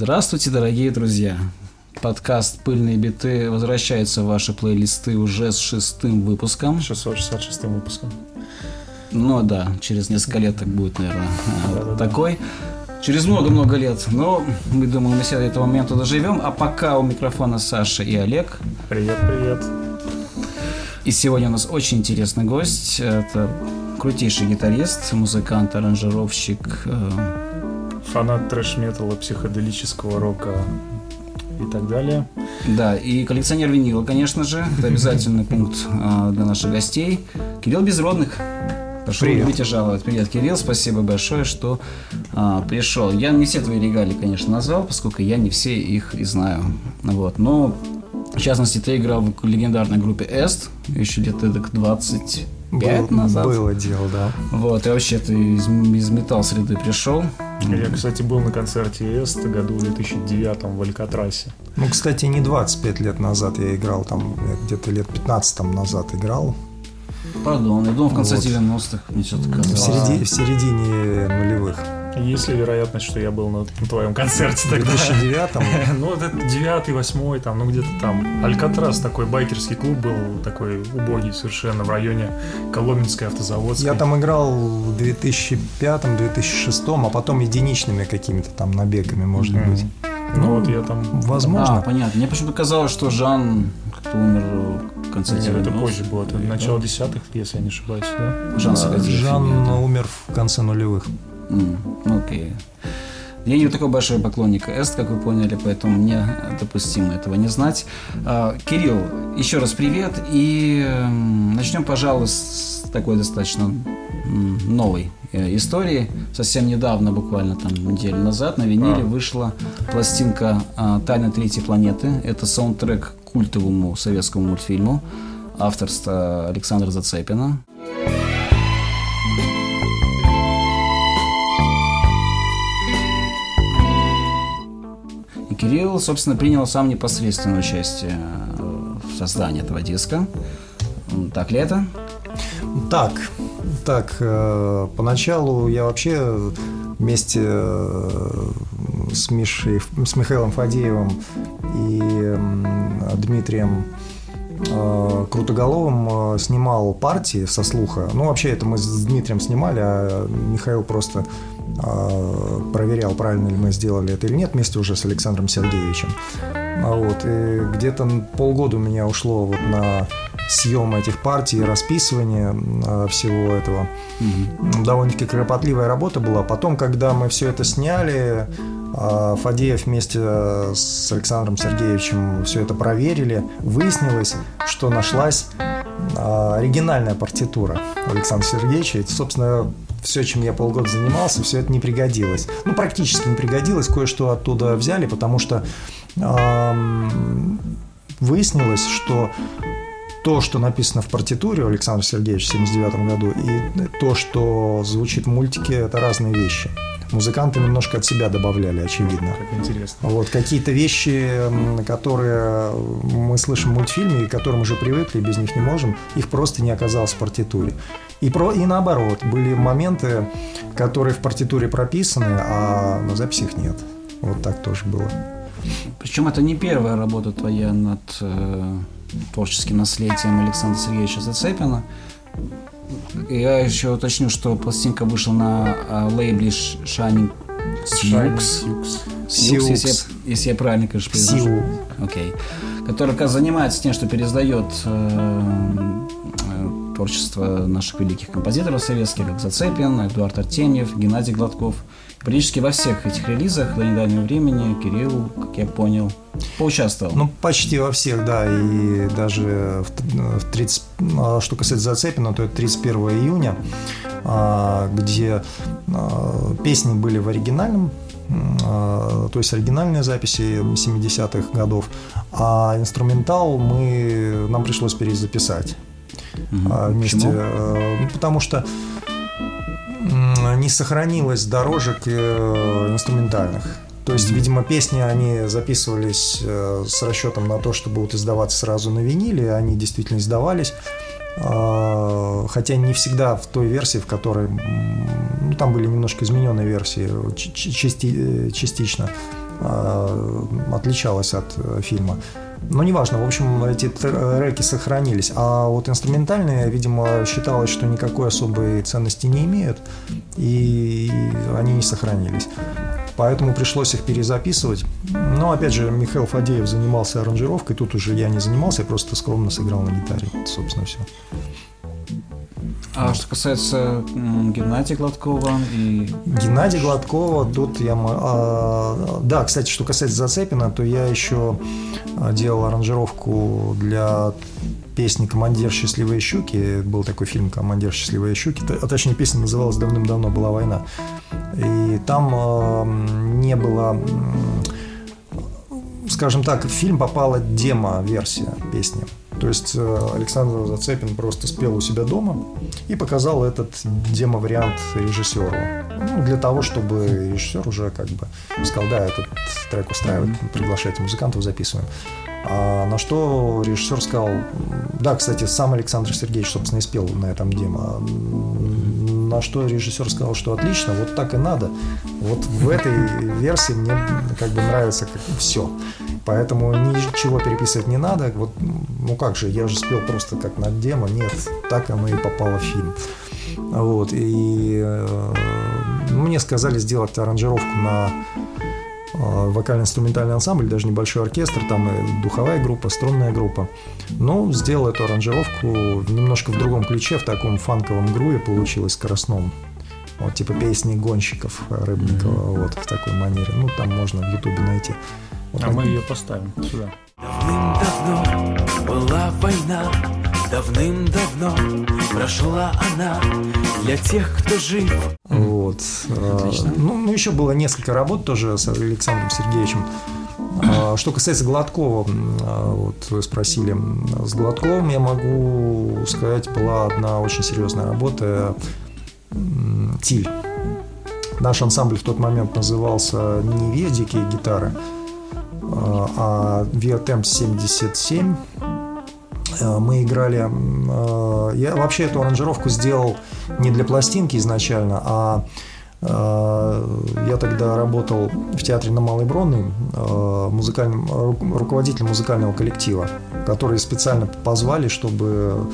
Здравствуйте, дорогие друзья! Подкаст «Пыльные биты» возвращается в ваши плейлисты уже с шестым выпуском. 666 выпуском. Ну да, через несколько лет так будет, наверное, такой. Через много-много лет. Но мы думаем, мы все до этого момента доживем. А пока у микрофона Саша и Олег. Привет, привет. И сегодня у нас очень интересный гость. Это крутейший гитарист, музыкант, аранжировщик, э, Фанат трэш-металла, психоделического рока и так далее. Да, и коллекционер винила, конечно же. Это обязательный пункт э, для наших гостей. Кирилл Безродных. Прошу Привет. любить и жаловать. Привет, Кирилл. Спасибо большое, что а, пришел. Я не все твои регалии, конечно, назвал, поскольку я не все их и знаю. Вот. Но, в частности, ты играл в легендарной группе Эст еще лет эдак 25 Было- назад. Было дело, да. Вот, и вообще ты из, из металл среды пришел. Я, кстати, был на концерте Эст году в 2009 в Алькатрасе. Ну, кстати, не 25 лет назад я играл, там где-то лет 15 там назад играл. Пардон, я думал в конце Вот. 90-х, мне что-то В, казалось. середи- в середине нулевых. Есть ли вероятность, что я был на, на твоем концерте В тогда? 2009 Ну, вот это девятый, восьмой, там, ну, где-то там. Алькатрас, такой байкерский клуб был, такой убогий совершенно, в районе Коломенской автозаводской. я там играл в 2005-2006, а потом единичными какими-то там набегами, может Мгм. быть. Ну, вот я там... Возможно. А, понятно. Мне почему-то казалось, что Жан как-то умер в конце Нет, 90-х. это позже было, это начало десятых, если я не ошибаюсь, да? Жан А, Сагадеев. Жан в умер в конце нулевых. Ну, Окей. Я не такой большой поклонник Эст, как вы поняли, поэтому мне допустимо этого не знать. А, Кирилл, еще раз привет. И начнем, пожалуй, с такой достаточно новой э, истории. Совсем недавно, буквально там неделю назад, на виниле А. вышла пластинка а, «Тайна третьей планеты». Это саундтрек к культовому советскому мультфильму авторства Александра Зацепина. Кирилл, собственно, принял сам непосредственное участие э, в создании этого диска. Так ли это? Так, так, э, поначалу я вообще вместе э, с Мишей, с Михаилом Фадеевым и Дмитрием Крутоголовым снимал партии со слуха. Ну, вообще, это мы с Дмитрием снимали, а Михаил просто проверял, правильно ли мы сделали это или нет, вместе уже с Александром Сергеевичем. А Вот, и где-то полгода у меня ушло вот на съем этих партий, расписывание э, всего этого. Мгм. Довольно-таки кропотливая работа была. Потом, когда мы все это сняли, Фадеев вместе с Александром Сергеевичем все это проверили, выяснилось, что нашлась оригинальная партитура Александра Сергеевича. И, собственно, все, чем я полгода занимался, все это не пригодилось. Ну, практически не пригодилось. Кое-что оттуда взяли, потому что выяснилось, что то, что написано в партитуре Александра Сергеевича в 79 году, и то, что звучит в мультике, это разные вещи. Музыканты немножко от себя добавляли, очевидно. Как интересно. Вот какие-то вещи, которые мы слышим в мультфильме, и к которым уже привыкли, без них не можем, их просто не оказалось в партитуре. И, про, и наоборот, были моменты, которые в партитуре прописаны, а на записи их нет. Вот так тоже было. Причем это не первая работа твоя над э, творческим наследием Александра Сергеевича Зацепина. Я еще уточню, что пластинка вышла на э, лейбле Sh- Shining Sioux. Если, если я правильно, конечно, произношу. Окей. Который как занимается тем, что пересдает э, э, творчество наших великих композиторов советских, как Зацепин, Эдуард Артемьев, Геннадий Гладков. Практически во всех этих релизах до недавнего времени Кирилл, как я понял, поучаствовал. Ну, почти во всех, да, и даже в, т- в 30, а, что касается Зацепина, то это 31 июня, а, где а, песни были в оригинальном, то есть оригинальные записи 70-х годов, а инструментал мы, нам пришлось перезаписать а, вместе, Почему? ну, потому что не сохранилось дорожек э, инструментальных. То есть, видимо, песни, они записывались э, с расчетом на то, что будут издаваться сразу на виниле, они действительно издавались. А, Хотя не всегда в той версии, в которой... Ну, там были немножко измененные версии части- э, частично. э, отличалась от фильма. Но неважно, в общем, эти треки сохранились. А вот инструментальные, видимо, считалось, что никакой особой ценности не имеют, и они не сохранились. Поэтому пришлось их перезаписывать. Но, опять же, Михаил Фадеев занимался аранжировкой, тут уже я не занимался, я просто скромно сыграл на гитаре. Собственно, все. А что касается Геннадия Гладкова и... Геннадия Гладкова, тут я... А, да, кстати, что касается Зацепина, то я еще а, делал аранжировку для песни «Командир счастливые щуки». Был такой фильм «Командир счастливые щуки». А точнее, песня называлась «Давным-давно была война». И там э, не было скажем так, в фильм попала демо-версия песни. То есть э, Александр Зацепин просто спел у себя дома и показал этот демо-вариант режиссеру. Ну, для того, чтобы режиссер уже как бы сказал, да, этот трек устраивает, приглашайте музыкантов, записываем. А на что режиссер сказал, да, кстати, сам Александр Сергеевич, собственно, и спел на этом демо. На что режиссер сказал, что отлично, вот так и надо. Вот в этой версии мне как бы нравится как все. Поэтому ничего переписывать не надо. Вот, ну как же, я же спел просто как на демо. Нет, так оно и попало в фильм. Вот, и э, мне сказали сделать аранжировку на э, вокально-инструментальный ансамбль, даже небольшой оркестр, там и духовая группа, струнная группа. Но сделал эту аранжировку немножко в другом ключе, в таком фанковом груве получилось скоростном. Вот типа песни гонщиков Рыбникова, mm-hmm. вот в такой манере. Ну, там можно в Ютубе найти. Вот а мы ее поставим сюда. Давным-давно была война, давным-давно прошла она для тех, кто жив. Вот. А, ну, ну, еще было несколько работ тоже с Александром Сергеевичем. А, что касается Гладкова, а, вот вы спросили, с Гладковым я могу сказать, была одна очень серьезная работа «Тиль». Наш ансамбль в тот момент назывался не «Ве дикие гитары», а Viatemp 77 э, мы играли... Э, я вообще эту аранжировку сделал не для пластинки изначально, а э, я тогда работал в театре на Малой Бронной музыкальным, руководителем музыкального коллектива, которые специально позвали, чтобы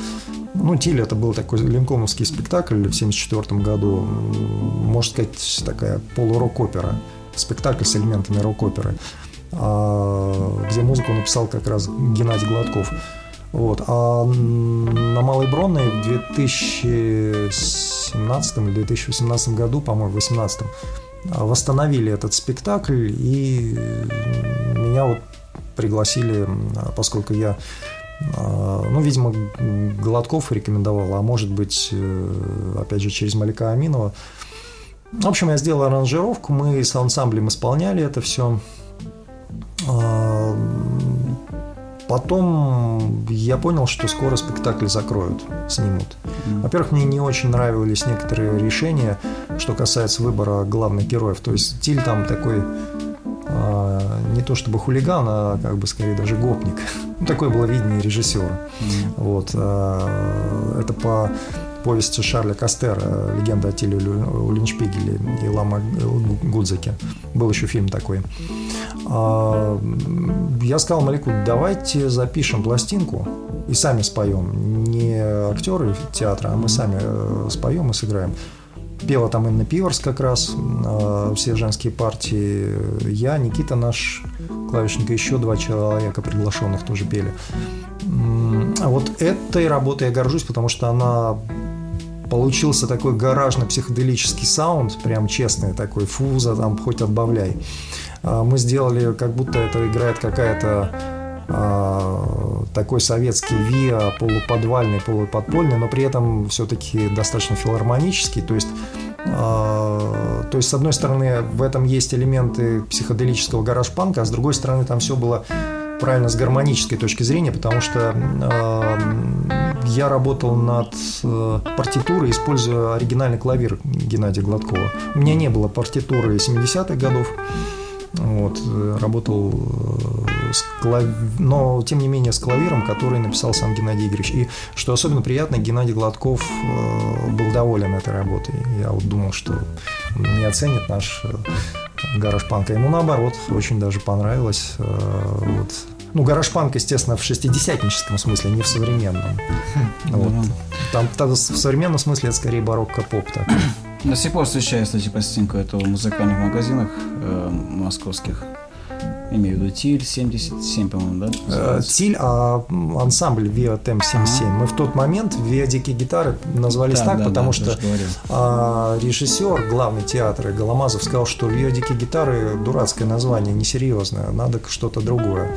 ну, Тиль это был такой линкомовский спектакль в 1974 году, можно сказать, такая полурок-опера, спектакль с элементами рок-оперы. А, где музыку написал как раз Геннадий Гладков. Вот. А на Малой Бронной в 2017 или 2018 году, по-моему, в 2018 восстановили этот спектакль, и меня вот пригласили, поскольку я а, ну, видимо, Гладков рекомендовал, а может быть, э, опять же, через Малика Аминова. В общем, я сделал аранжировку, мы с ансамблем исполняли это все. А, потом я понял, что скоро спектакль закроют, снимут. Во-первых, мне не очень нравились некоторые решения, что касается выбора главных героев. То есть стиль там такой а, не то чтобы хулиган, а как бы скорее даже гопник. Ну, такое было видение режиссера. Mm-hmm. Вот. А, это по повести Шарля Кастера «Легенда о Тиле Улиншпигеле» и Лама Гудзаке. Был еще фильм такой. А, я сказал Малику, давайте запишем пластинку и сами споем. Не актеры театра, а мы сами э, споем и сыграем. Пела там Инна Пиворс как раз, а, все женские партии. Я, Никита наш клавишник, еще два человека приглашенных тоже пели. Вот этой работой я горжусь, потому что она получился такой гаражно-психоделический саунд, прям честный такой, фуза там хоть отбавляй. А, мы сделали, как будто это играет какая-то а, такой советский ВИА, полуподвальный, полуподпольный, но при этом все-таки достаточно филармонический. То есть, а, то есть, с одной стороны, в этом есть элементы психоделического гараж-панка, а с другой стороны, там все было правильно с гармонической точки зрения, потому что э, я работал над э, партитурой, используя оригинальный клавир Геннадия Гладкова. У меня не было партитуры 70-х годов. Вот, э, работал э, с клав... но тем не менее с клавиром, который написал сам Геннадий Игоревич. И что особенно приятно, Геннадий Гладков был доволен этой работой. Я вот думал, что не оценит наш э, гараж-панк. А ему наоборот, очень даже понравилось. Вот. Ну, гараж-панк, естественно, в шестидесятническом смысле, не в современном. Вот. Там, там в современном смысле это скорее барокко-поп такой. До сих пор встречаю, кстати, пластинку этого в музыкальных магазинах э, московских. Имею в виду Тиль 77, по-моему, да? Э? Тиль, а ансамбль Via Tem 77. Мы в тот момент Via Дикие гитары назвались Да, так, да, потому да, что а, режиссер главный театра Голомазов сказал, что Via Дикие гитары дурацкое название, несерьезное, надо что-то другое.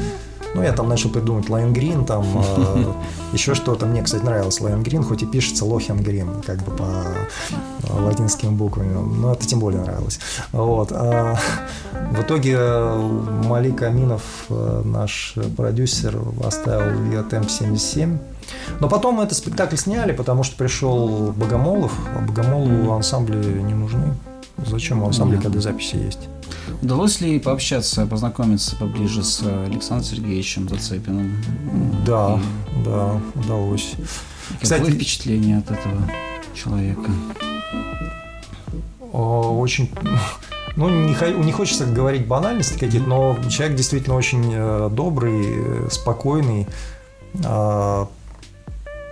Ну, я там начал придумать Лоэнгрин, там э, еще что-то. Мне, кстати, нравилось Лоэнгрин, хоть и пишется Лохенгрин, как бы по э, латинским буквам. Но это тем более нравилось. Вот. а в итоге э, Малик Аминов, наш продюсер, оставил Виатем 77. Но потом этот спектакль сняли, потому что пришел Богомолов, а Богомолову ансамбли не нужны. Зачем ансамбли, Мгм. когда записи есть? Удалось ли пообщаться, познакомиться поближе с Александром Сергеевичем Зацепиным? Да, И да, удалось. Какое Кстати- впечатление от этого человека? Очень ну, не, хо- не хочется говорить банальности какие-то, но человек действительно очень э, добрый, э, спокойный, а,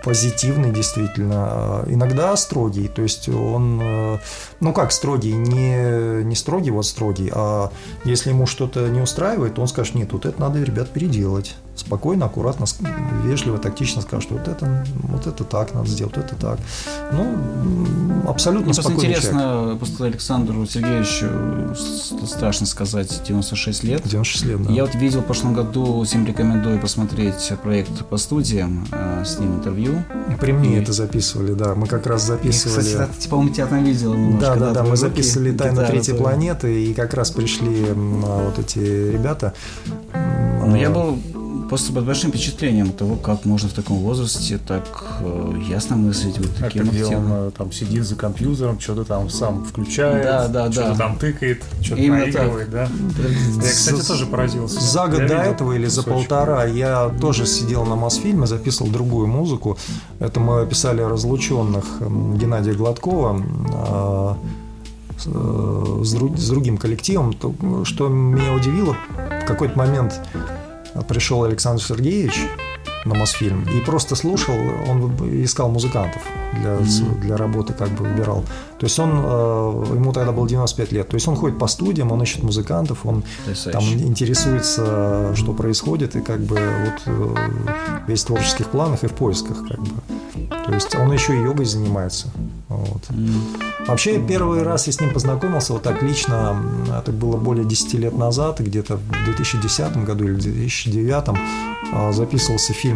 позитивный действительно, а, иногда строгий, то есть он, э, ну как строгий, не, не строгий вот строгий, а если ему что-то не устраивает, то он скажет, нет, вот это надо, ребят, переделать. Спокойно, аккуратно, вежливо, тактично скажет, вот это, вот это так надо сделать, вот это так. Ну, абсолютно Мне просто спокойный человек. интересно, просто Александру Сергеевичу страшно сказать, 96 лет. 96 лет, да. Я вот видел в прошлом году, всем рекомендую посмотреть проект по студиям, э, с ним интервью. При мне И- это записывали, да. Мы как раз записывали. Кстати, да, типа, по-моему, тебя там видел немножко. да, да, да, мы записывали «Тайну третьей твоя. планеты», и как раз пришли а, вот эти ребята. Ну, я был просто под большим впечатлением того, как можно в таком возрасте так э, ясно мыслить вот А таким где он активно. э, там сидит за компьютером, что-то там сам включает, Да, да, что-то да. там тыкает, что-то наигрывает, да. Я, кстати, За- тоже поразился. За год Я до этого или за полтора я тоже сидел на Мосфильме, записывал другую музыку. Это мы писали разлученных Геннадия Гладкова а, с, э, с друг- с другим коллективом. То, Что меня удивило, в какой-то момент пришел Александр Сергеевич на Мосфильм и просто слушал, он искал музыкантов для, для работы, как бы выбирал. То есть он, э, ему тогда было 95 лет, то есть он ходит по студиям, он ищет музыкантов, он там Потрясающе. интересуется, что происходит, и как бы вот э, весь в творческих планах и в поисках, как бы. То есть он еще и йогой занимается. Вот. Вообще, первый раз я с ним познакомился вот так лично, это было более 10 лет назад, где-то в 2010 году или 2009 а, записывался фильм,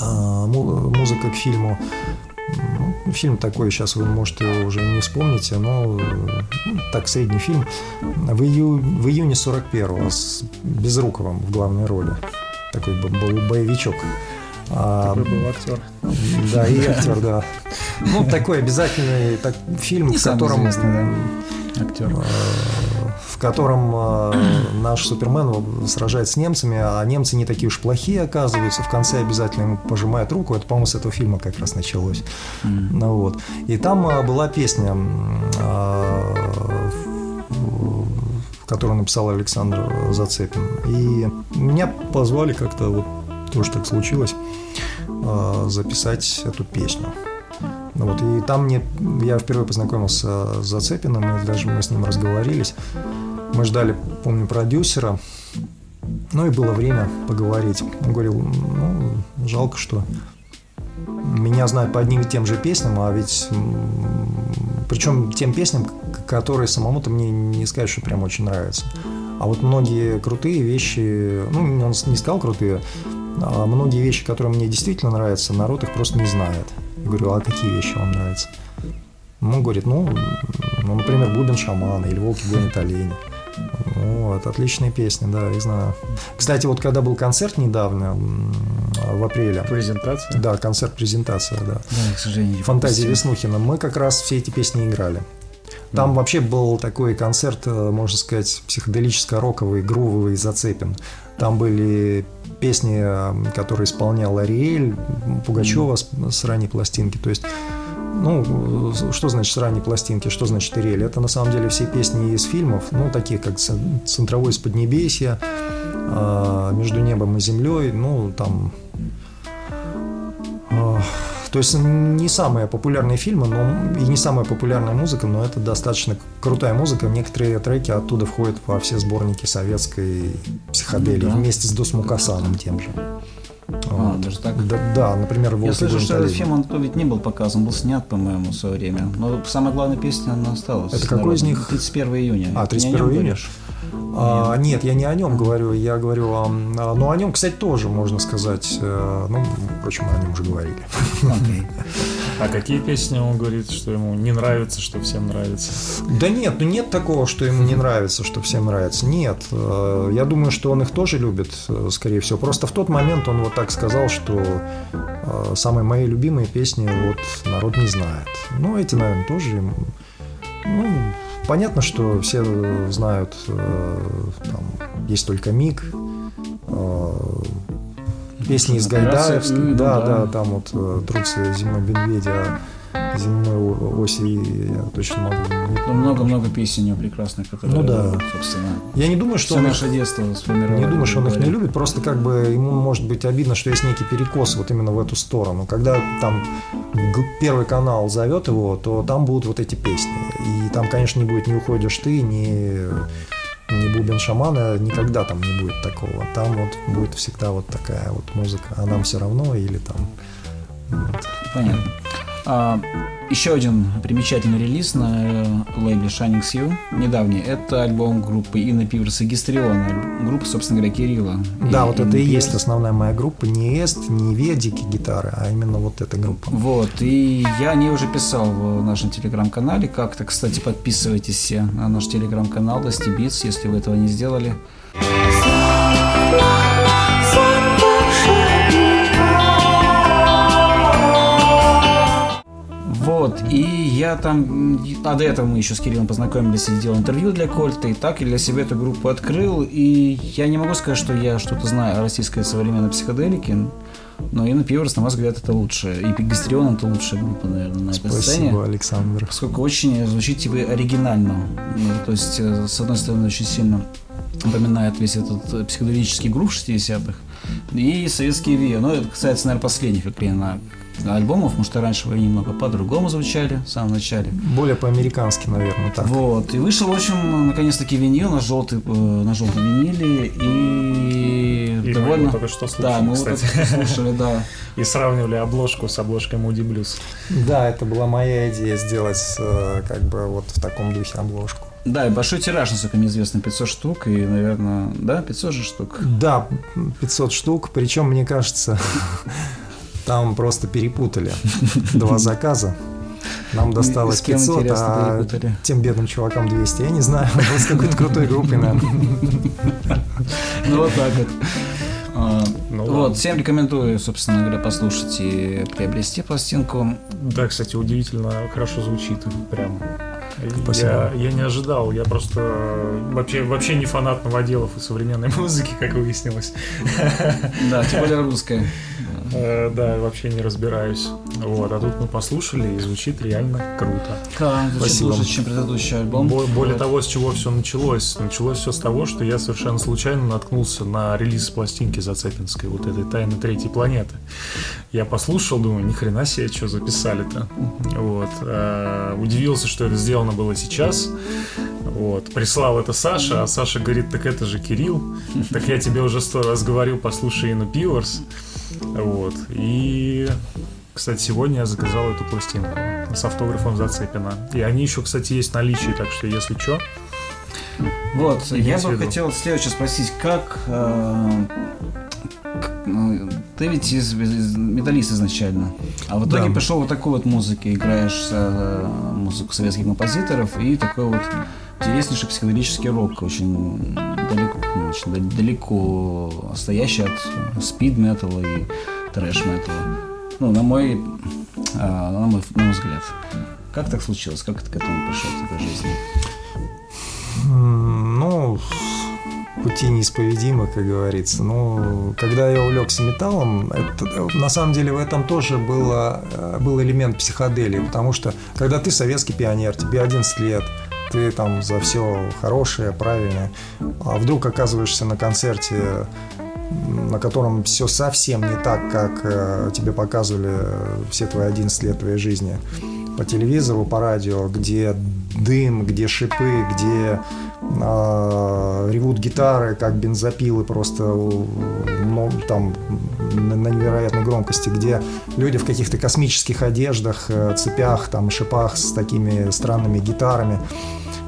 а, му- музыка к фильму. М, Фильм такой, сейчас вы, может, его уже не вспомните, но э, так, средний фильм. В, ию- в июне 41-го с Безруковым в главной роли. Такой был боевичок. А, Такой был актер. да, и актер, да. Ну, такой обязательный так, фильм, Не в самый котором, известный, Актер. В котором э, наш Супермен сражается с немцами, а немцы не такие уж плохие, оказываются. В конце обязательно ему пожимает руку. Это, по-моему, с этого фильма как раз началось. М. Ну, вот. И там э, была песня, э, которую написал Александр Зацепин. И меня позвали как-то, вот тоже так случилось, записать эту песню. Ну вот, и там мне, я впервые познакомился с Зацепиным, и даже мы с ним разговорились. Мы ждали, помню, продюсера, ну и было время поговорить. Он говорил, ну, жалко, что меня знают по одним и тем же песням, а ведь причем тем песням, которые самому-то мне не сказать, что прям очень нравятся. А вот многие крутые вещи, ну, он не сказал крутые, а многие вещи, которые мне действительно нравятся, народ их просто не знает. Я говорю, а какие вещи вам нравятся? Он говорит, ну, ну, например, «Бубен шамана» или «Волки гонят оленя». Вот, отличные песни, да, я знаю. Кстати, вот когда был концерт недавно, в апреле, Презентация. да, концерт-презентация, да, Да, к сожалению. пропустил. Веснухина, мы как раз все эти песни играли. Там вообще был такой концерт, э, можно сказать, психоделическо-роковый, грувовый, зацепен. Там были песни, э, которые исполнял Ариэль, Пугачева с, с ранней пластинки. То есть ну, что значит с ранней пластинки, что значит Ирель? Это на самом деле все песни из фильмов, ну, такие как «Центровой из Поднебесья», а, «Между небом и землей», ну, там... То есть не самые популярные фильмы, но и не самая популярная музыка, но это достаточно крутая музыка. Некоторые треки оттуда входят во все сборники советской психоделии да. вместе с Дос Мукасаном тем же. А, даже так? Да, да например, Я слышу, что этот фильм, он ведь не был показан, был снят, по-моему, в свое время. Но самая главная песня, она осталась. Это какой из них? 31 июня. А, 31 июня? Говоришь? А, нет, я не о нем говорю, я говорю о... Ну, о нем, кстати, тоже можно сказать. Э, ну, впрочем, мы о нем уже говорили. Okay. А какие песни он говорит, что ему не нравится, что всем нравится? Да нет, ну нет такого, что ему не нравится, что всем нравится. Нет. Э, я думаю, что он их тоже любит, э, скорее всего. Просто в тот момент он вот так сказал, что самые мои любимые песни вот народ не знает. Ну, эти, наверное, тоже ну, Понятно, что все знают, э, там, есть только миг, э, песни из Гайдая, да, да, там вот э, трутся зимой медведя, земной оси, я точно могу. Ну, много-много песен у прекрасных, которые, ну, да. собственно, я не думаю, что он наше детство Не думаю, что он их не любит, просто как бы ему может быть обидно, что есть некий перекос вот именно в эту сторону. Когда там первый канал зовет его, то там будут вот эти песни. И там, конечно, не будет «Не уходишь ты», ни не бубен шамана, никогда там не будет такого. Там вот будет всегда вот такая вот музыка, а нам все равно или там... Вот. Понятно. А, еще один примечательный релиз на э, лейбле Shining Sea, недавний, это альбом группы Инна Пиверс и Гистриона, группа, собственно говоря, Кирилла. Да, и вот Инна это и Пиверс. есть основная моя группа, не Эст, не Ведики гитары, а именно вот эта группа. Вот, и я о ней уже писал в нашем телеграм-канале, как-то, кстати, подписывайтесь все на наш телеграм-канал Dusty Beats, если вы этого не сделали. Вот, и я там, а до этого мы еще с Кириллом познакомились и делал интервью для Кольта, и так и для себя эту группу открыл, и я не могу сказать, что я что-то знаю о российской современной психоделике, но Инна Пиверс, на мой взгляд, это лучше. И Гастрион это лучшая группа, наверное, на этой Спасибо, сцене. Спасибо, Александр. Поскольку очень звучит типа оригинально. Ну, то есть, э, с одной стороны, очень сильно напоминает весь этот психоделический грув 60-х и советские ВИА. Но это касается, наверное, последних как на альбомов, потому что раньше они немного по-другому звучали в самом начале. Более по-американски, наверное, так. Вот. И вышел, в общем, наконец-таки винил на, желтый, э, на желтом виниле. И, и довольно... Мы только что слушали, Да, мы кстати. только что слушали, да. И сравнивали обложку с обложкой Moody Blues. Да, это была моя идея сделать э, как бы вот в таком духе обложку. Да, и большой тираж, насколько мне известно, 500 штук, и, наверное, да, 500 же штук. Да, 500 штук, причем, мне кажется, там просто перепутали два заказа. Нам досталось 500, а перепутали? тем бедным чувакам 200. Я не знаю, был с какой-то крутой группой, наверное. Ну, вот так вот. А, ну, вот, ладно. всем рекомендую, собственно говоря, послушать и приобрести пластинку. Да, кстати, удивительно хорошо звучит. Прям Спасибо. Я, я не ожидал, я просто вообще, вообще не фанат новоделов и современной музыки, как выяснилось. Да, тем более русская. Э, да, вообще не разбираюсь. Вот, а тут мы послушали, и звучит реально круто. Да, Спасибо. лучше, чем предыдущий альбом. Более того, с чего все началось. Началось все с того, что я совершенно случайно наткнулся на релиз пластинки Зацепинской, вот этой «Тайны третьей планеты». Я послушал, думаю, ни хрена себе, что записали-то. Вот. А, удивился, что это сделано было сейчас. Вот. Прислал это Саша, а Саша говорит, так это же Кирилл. Так я тебе уже сто раз говорил, послушай Инну Пиверс. Вот. И, кстати, сегодня я заказал эту пластинку с автографом Зацепина. И они еще, кстати, есть в наличии, так что если что, вот, я бы хотел следующее спросить, как э, ты ведь из, из металлист изначально, а в итоге да. пришел вот такой вот музыки, играешь э, музыку советских композиторов и такой вот интереснейший психоделический рок, очень далеко, очень далеко стоящий от спид металла и трэш металла. Ну, на мой, а, на мой, на мой взгляд. Как так случилось? Как ты к этому пришел в твоей жизни? Ну, пути неисповедимы, как говорится. Ну, когда я увлекся металлом, это, на самом деле в этом тоже было, э, был элемент психоделии, потому что когда ты советский пионер, тебе 11 лет, ты там за все хорошее, правильное, а вдруг оказываешься на концерте, на котором все совсем не так, как э, тебе показывали все твои 11 лет твоей жизни по телевизору, по радио, где дым, где шипы, где э, ревут гитары, как бензопилы просто ну, там на, на невероятной громкости, где люди в каких-то космических одеждах, э, цепях, там шипах с такими странными гитарами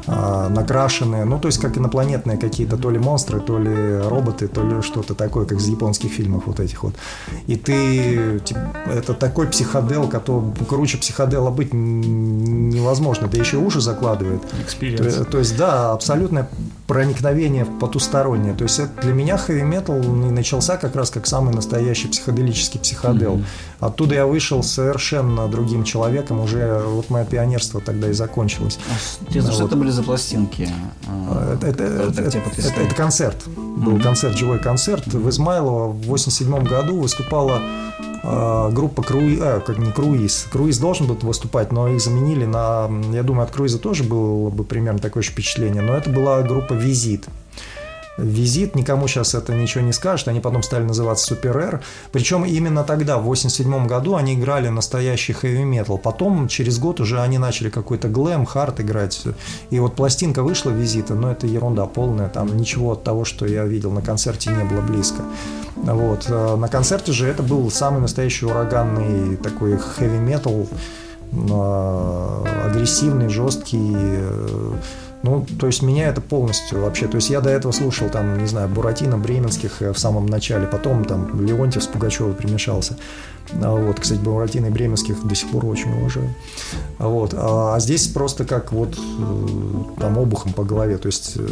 накрашенные, ну то есть как инопланетные какие-то то ли монстры, то ли роботы, то ли что-то такое, как из японских фильмов вот этих вот. И ты, это такой психодел, который круче психодела быть невозможно, да еще уши закладывает. То, то есть да, абсолютное проникновение в потустороннее. То есть это для меня хэви метал начался как раз как самый настоящий психоделический психодел. Mm-hmm. Оттуда я вышел совершенно другим человеком, уже вот мое пионерство тогда и закончилось. Интересно, вот. что это были за пластинки? А, это, это, это, это, это, концерт. Был концерт, живой концерт. В Измайлово в 87 году выступала э, группа Круиз, э, как не Круиз. Круиз должен был выступать, но их заменили на... Я думаю, от Круиза тоже было бы примерно такое же впечатление, но это была группа Визит визит, никому сейчас это ничего не скажет, они потом стали называться Супер Эр. Причем именно тогда, в 87 году, они играли настоящий хэви метал. Потом, через год уже они начали какой-то глэм, хард играть. И вот пластинка вышла визита, но это ерунда полная, там ничего от того, что я видел на концерте, не было близко. Вот. А на концерте же это был самый настоящий ураганный такой хэви метал, а, агрессивный, жесткий, э, ну, то есть меня это полностью вообще, то есть я до этого слушал там, не знаю, Буратино, Бременских э, в самом начале, потом там Леонтьев с Пугачевой примешался. А вот, кстати, Буратино и Бременских до сих пор очень уважаю. А вот, а, а здесь просто как вот э, там обухом по голове, то есть э,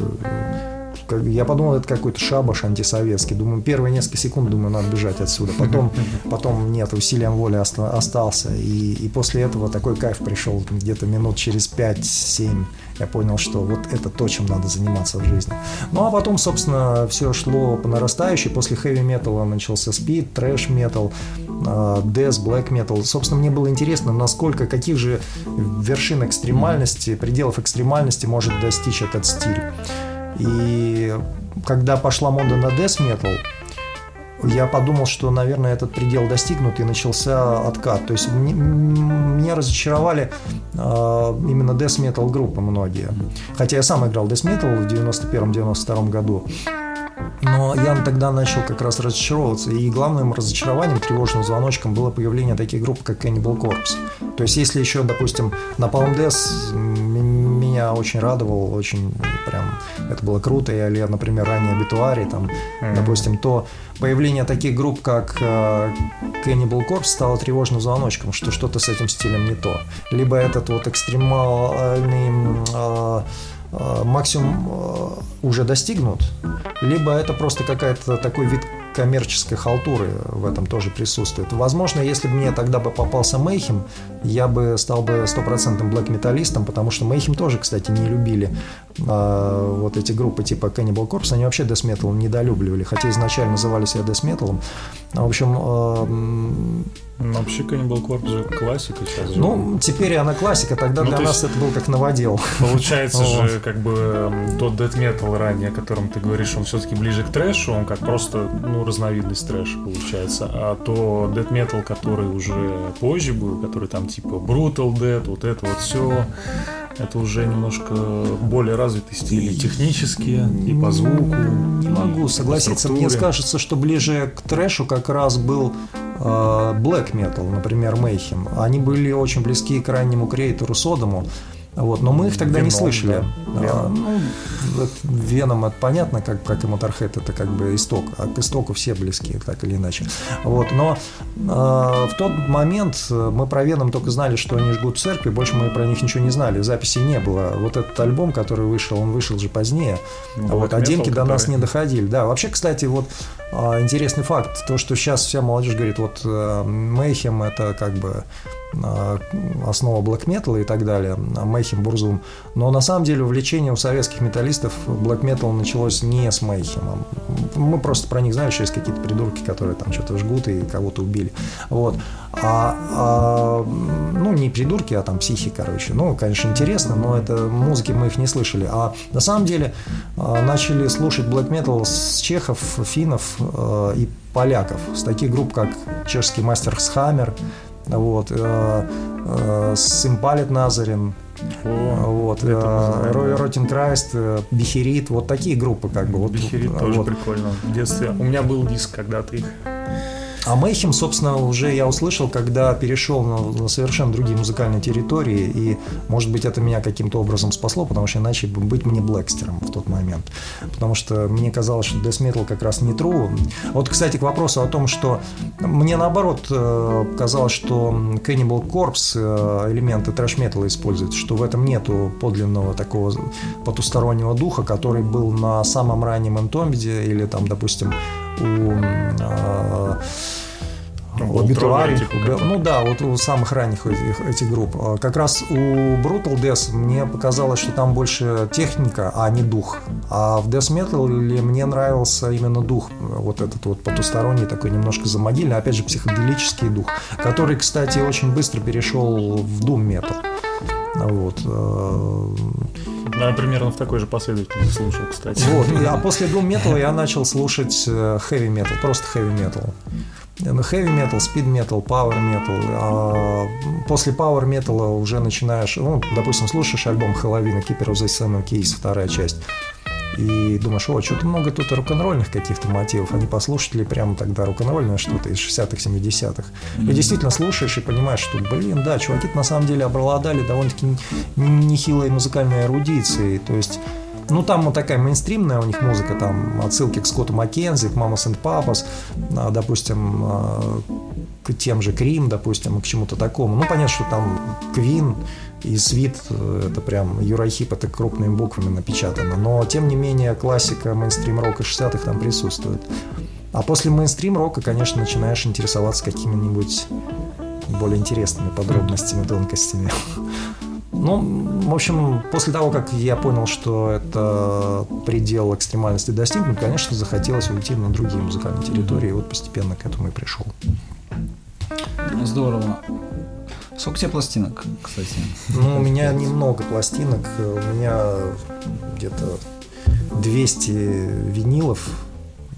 я подумал, это какой-то шабаш антисоветский. Думаю, первые несколько секунд, думаю, надо бежать отсюда. Потом, потом нет, усилием воли остался. И, и после этого такой кайф пришел где-то минут через 5-7. Я понял, что вот это то, чем надо заниматься в жизни. Ну, а потом, собственно, все шло по нарастающей. После хэви-металла начался спид, трэш-метал, дэс, блэк-метал. Собственно, мне было интересно, насколько, каких же вершин экстремальности, пределов экстремальности может достичь этот стиль. И когда пошла мода на metal, я подумал, что, наверное, этот предел достигнут и начался откат. То есть меня разочаровали э, именно death metal группы многие. Хотя я сам играл death metal в 91-92 году. Но я тогда начал как раз разочаровываться. И главным разочарованием, тревожным звоночком было появление таких групп, как Cannibal Corpse. То есть, если еще, допустим, на Palm Death меня очень радовал, очень прям это было круто. Или, например, ранее Обитуари, там, mm-hmm. допустим, то появление таких групп, как э, Cannibal Corpse, стало тревожным звоночком, что что-то с этим стилем не то. Либо этот вот экстремальный э, Э, максимум э, уже достигнут, либо это просто какая-то такой вид коммерческой халтуры в этом тоже присутствует. Возможно, если бы мне тогда бы попался Мейхем, я бы стал бы стопроцентным блэк-металлистом, потому что Мейхем тоже, кстати, не любили а, вот эти группы типа Cannibal Corpse, они вообще Death Metal недолюбливали, хотя изначально называли себя Death Metal. В общем, э, ну, вообще Cannibal Corpse же классика сейчас же. Ну, теперь она классика, тогда ну, для нас это был как новодел. Получается же, как бы, тот Death Metal ранее, о котором ты говоришь, он все-таки ближе к трэшу, он как просто, ну, разновидность трэша получается. А то Death Metal, который уже позже был, который там типа Brutal Dead, вот это вот все, это уже немножко более развитый стиль и технические, и по звуку. Не могу согласиться. Мне кажется, что ближе к трэшу как раз был black metal, например, Mayhem, они были очень близки к раннему креатору Содому, вот, но мы их тогда Веном, не слышали. Да. А, ну, Веном это понятно, как, как и Моторхед, это как бы исток. А к истоку все близки, так или иначе. Вот, но а, в тот момент мы про Веном только знали, что они жгут церкви, больше мы про них ничего не знали. Записи не было. Вот этот альбом, который вышел, он вышел же позднее. Ну, вот, а демки до нас не доходили. Да, вообще, кстати, вот интересный факт, то, что сейчас вся молодежь говорит, вот Мейхем это как бы а, основа блэк металла и так далее, Мейхем, Бурзум. Но на самом деле увлечение у советских металлистов блэк метал началось не с Мейхемом. Мы просто про них знаем, что есть какие-то придурки, которые там что-то жгут и кого-то убили. Вот. А, а, ну, не придурки, а там психи, короче. Ну, конечно, интересно, но это музыки мы их не слышали. А на самом деле а, начали слушать блэк метал с чехов, финнов э, и поляков. С таких групп, как чешский мастер Схаммер, вот, э, э, Симпалит Назарин, О, вот, э, Рой Ротин Крайст, Бихерит, вот такие группы как бы. Вот, Бихерит тоже вот. прикольно. В детстве у меня был диск когда-то их. А Мэйхем, собственно, уже я услышал, когда перешел на, на совершенно другие музыкальные территории, и, может быть, это меня каким-то образом спасло, потому что иначе быть мне Блэкстером в тот момент. Потому что мне казалось, что Death Metal как раз не true. Вот, кстати, к вопросу о том, что мне, наоборот, э, казалось, что Cannibal Corpse э, элементы трэш-металла используют, что в этом нету подлинного такого потустороннего духа, который был на самом раннем Энтомбиде или там, допустим, у э, обитуарий. Ну да, вот у самых ранних этих, этих групп. А как раз у Brutal Death мне показалось, что там больше техника, а не дух. А в Death Metal мне нравился именно дух, вот этот вот потусторонний, такой немножко замогильный, опять же, психоделический дух, который, кстати, очень быстро перешел в Doom Metal. Вот. Э, да, примерно в такой же последовательности слушал, кстати. Вот. А после Doom Metal я начал слушать э, heavy metal, просто heavy metal. Heavy metal, speed metal, power metal. А после power metal уже начинаешь, ну, допустим, слушаешь альбом Хэллоуина Keeper of the Seven Keys, вторая часть и думаешь, о, что-то много тут рок-н-ролльных каких-то мотивов, они послушали прямо тогда рок-н-ролльное что-то из 60-х, 70-х. И действительно слушаешь и понимаешь, что, блин, да, чуваки на самом деле обладали довольно-таки нехилой музыкальной эрудицией, то есть ну, там вот такая мейнстримная у них музыка, там отсылки к Скотту Маккензи, к Мамас и Папас, допустим, а, к тем же Крим, допустим, к чему-то такому. Ну, понятно, что там Квин и Свит, э, это прям Юрахип, это крупными буквами напечатано. Но, тем не менее, классика мейнстрим-рока 60-х там присутствует. А после мейнстрим-рока, конечно, начинаешь интересоваться какими-нибудь более интересными подробностями, тонкостями. Ну, в общем, после того, как я понял, что это предел экстремальности достигнут, конечно, захотелось уйти на другие музыкальные территории, и вот постепенно к этому и пришел. Здорово. Сколько у тебя пластинок, кстати? Ну, у меня немного пластинок. У меня где-то 200 винилов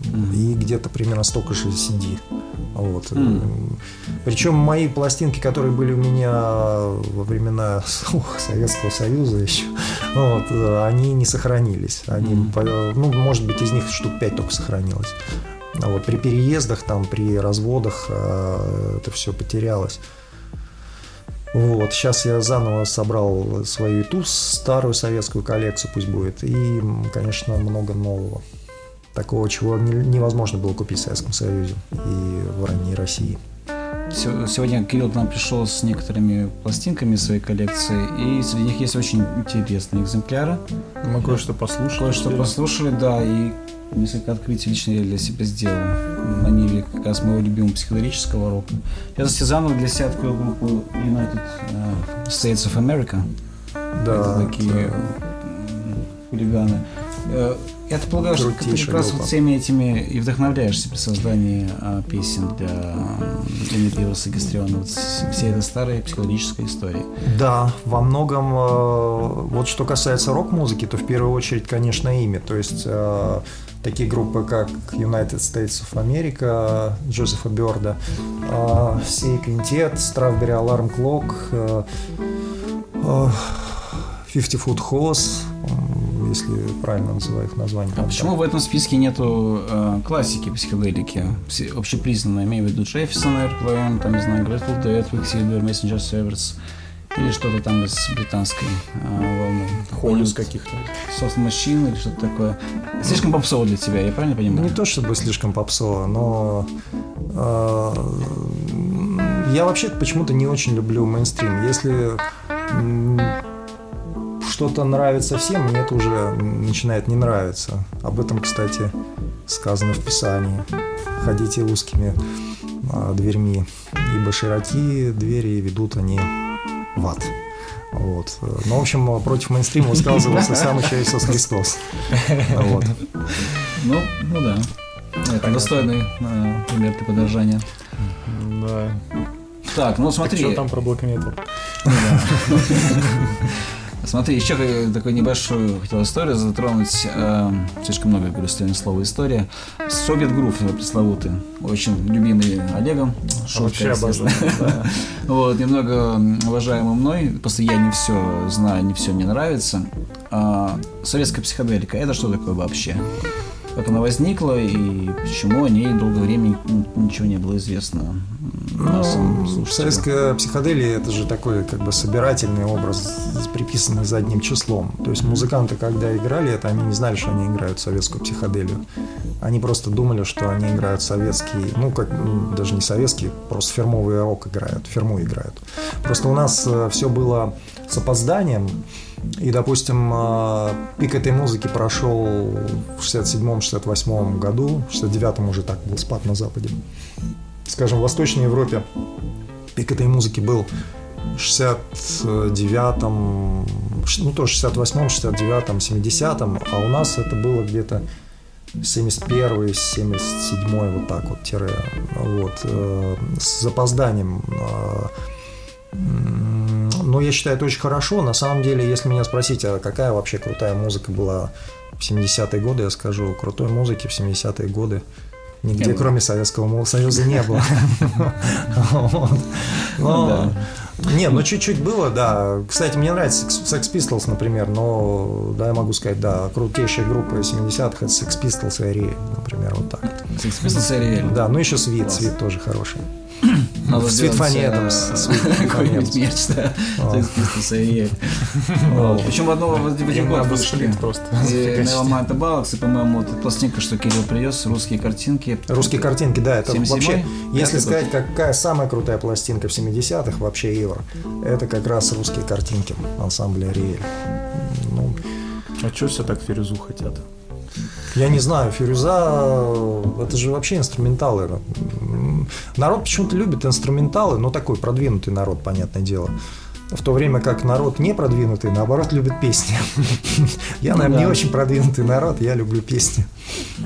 mm-hmm. и где-то примерно столько же CD. Вот. Mm. Причем мои пластинки, которые были у меня во времена Советского Союза еще, вот, они не сохранились. Они, mm. ну, может быть, из них штук 5 только сохранилось. А вот при переездах, там, при разводах э, это все потерялось. Вот, сейчас я заново собрал свою ту старую советскую коллекцию, пусть будет, и, конечно, много нового. Такого, чего невозможно было купить в Советском Союзе и в ранней России. Сегодня Кирилл к нам пришел с некоторыми пластинками своей коллекции, и среди них есть очень интересные экземпляры. Мы кое-что послушали. Кое-что послушали, да, и несколько открытий лично я для себя сделал на ниве как раз моего любимого психоделического рока. Я заново для себя открыл группу United uh, States of America. Да. Это такие да. хулиганы. Э, я полагаю, что ты как раз вот всеми этими и вдохновляешься при создании а, песен для Сагистриона. Вот все это старая психологическая история. Да, во многом, э, вот что касается рок-музыки, то в первую очередь, конечно, имя. То есть э, такие группы, как United States of America, Джозефа Бёрда, Сей Квинтет, Strawberry Alarm Clock, э, э, 50 Foot Hose, если правильно называю их название. А почему в этом списке нету э, классики психоделики? Общепризнанные, имею в виду Джефферсон Airplane, там, не знаю, Grateful Dead, Quicksilver, Messenger Servers, или что-то там из британской э, волны. Холлис каких-то. Soft Machine или что-то такое. Слишком попсово для тебя, я правильно понимаю? Не то чтобы слишком попсово, но э, я вообще почему-то не очень люблю мейнстрим. Если что-то нравится всем, мне это уже начинает не нравиться. Об этом, кстати, сказано в Писании. Ходите узкими а, дверьми, ибо широкие двери ведут они в ад. Вот. Ну, в общем, против мейнстрима высказывался сам еще Иисус Христос. Вот. Ну, ну да. Это достойный э, пример для подражания. Да. Так, ну Так смотри. что там про Black Metal? Смотри, еще такую небольшую хотел историю затронуть. э, слишком много, говорю, стоит слово история. Совет Грув пресловутый. Очень любимый Олегом. Шутка, Вообще обожаю. да. Вот, немного уважаемый мной, просто я не все знаю, не все мне нравится. А, советская психоделика, это что такое вообще? Как она возникла и почему о ней долгое время ничего не было известно Ну, советская психоделия это же такой как бы собирательный образ, приписанный задним числом. То есть музыканты, когда играли это, они не знали, что они играют советскую психоделию. Они просто думали, что они играют советский, ну как м, даже не советский, просто фирмовый рок играют, фирму играют. Просто у нас все было с опозданием. И, допустим, э, пик этой музыки прошел в 67-68 году, в 69-м уже так был спад на Западе скажем, в Восточной Европе пик этой музыки был в 69-м, ш- ну тоже 68-м, 69-м, 70-м, а у нас это было где-то 71-й, 77-й, вот так вот, тире, вот, э, с запозданием. э, Но я считаю, это очень хорошо. На самом деле, если меня спросить, а какая вообще крутая музыка была в 70-е годы, я скажу, крутой музыки в 70-е годы нигде, Не кроме Советского Союза, не было. Не, ну чуть-чуть было, да. Кстати, мне нравится Sex Pistols, например, но, да, я могу сказать, да, крутейшая группа 70-х это Sex Pistols и Ариэль, например, вот так. Sex Pistols и Ариэль. Да, ну еще Свит. Свит тоже хороший. Фанни какой-нибудь Адамс. мерч, да. Причем в одного в один год вышли. Nevermind the Bollocks, и, по-моему, вот эта пластинка, что Кирилл привез, русские картинки. Русские картинки, да, это 77-й? вообще, если сказать, какая самая крутая пластинка в 70-х, вообще евро, это как раз русские картинки ансамбля Ариэль. Ну, А что все так Фирюзу хотят? Я не знаю, Фирюза, это же вообще инструменталы. Народ почему-то любит инструменталы, но такой продвинутый народ, понятное дело. В то время как народ не продвинутый, наоборот, любит песни. Я, Ну наверное, не очень продвинутый народ, я люблю песни.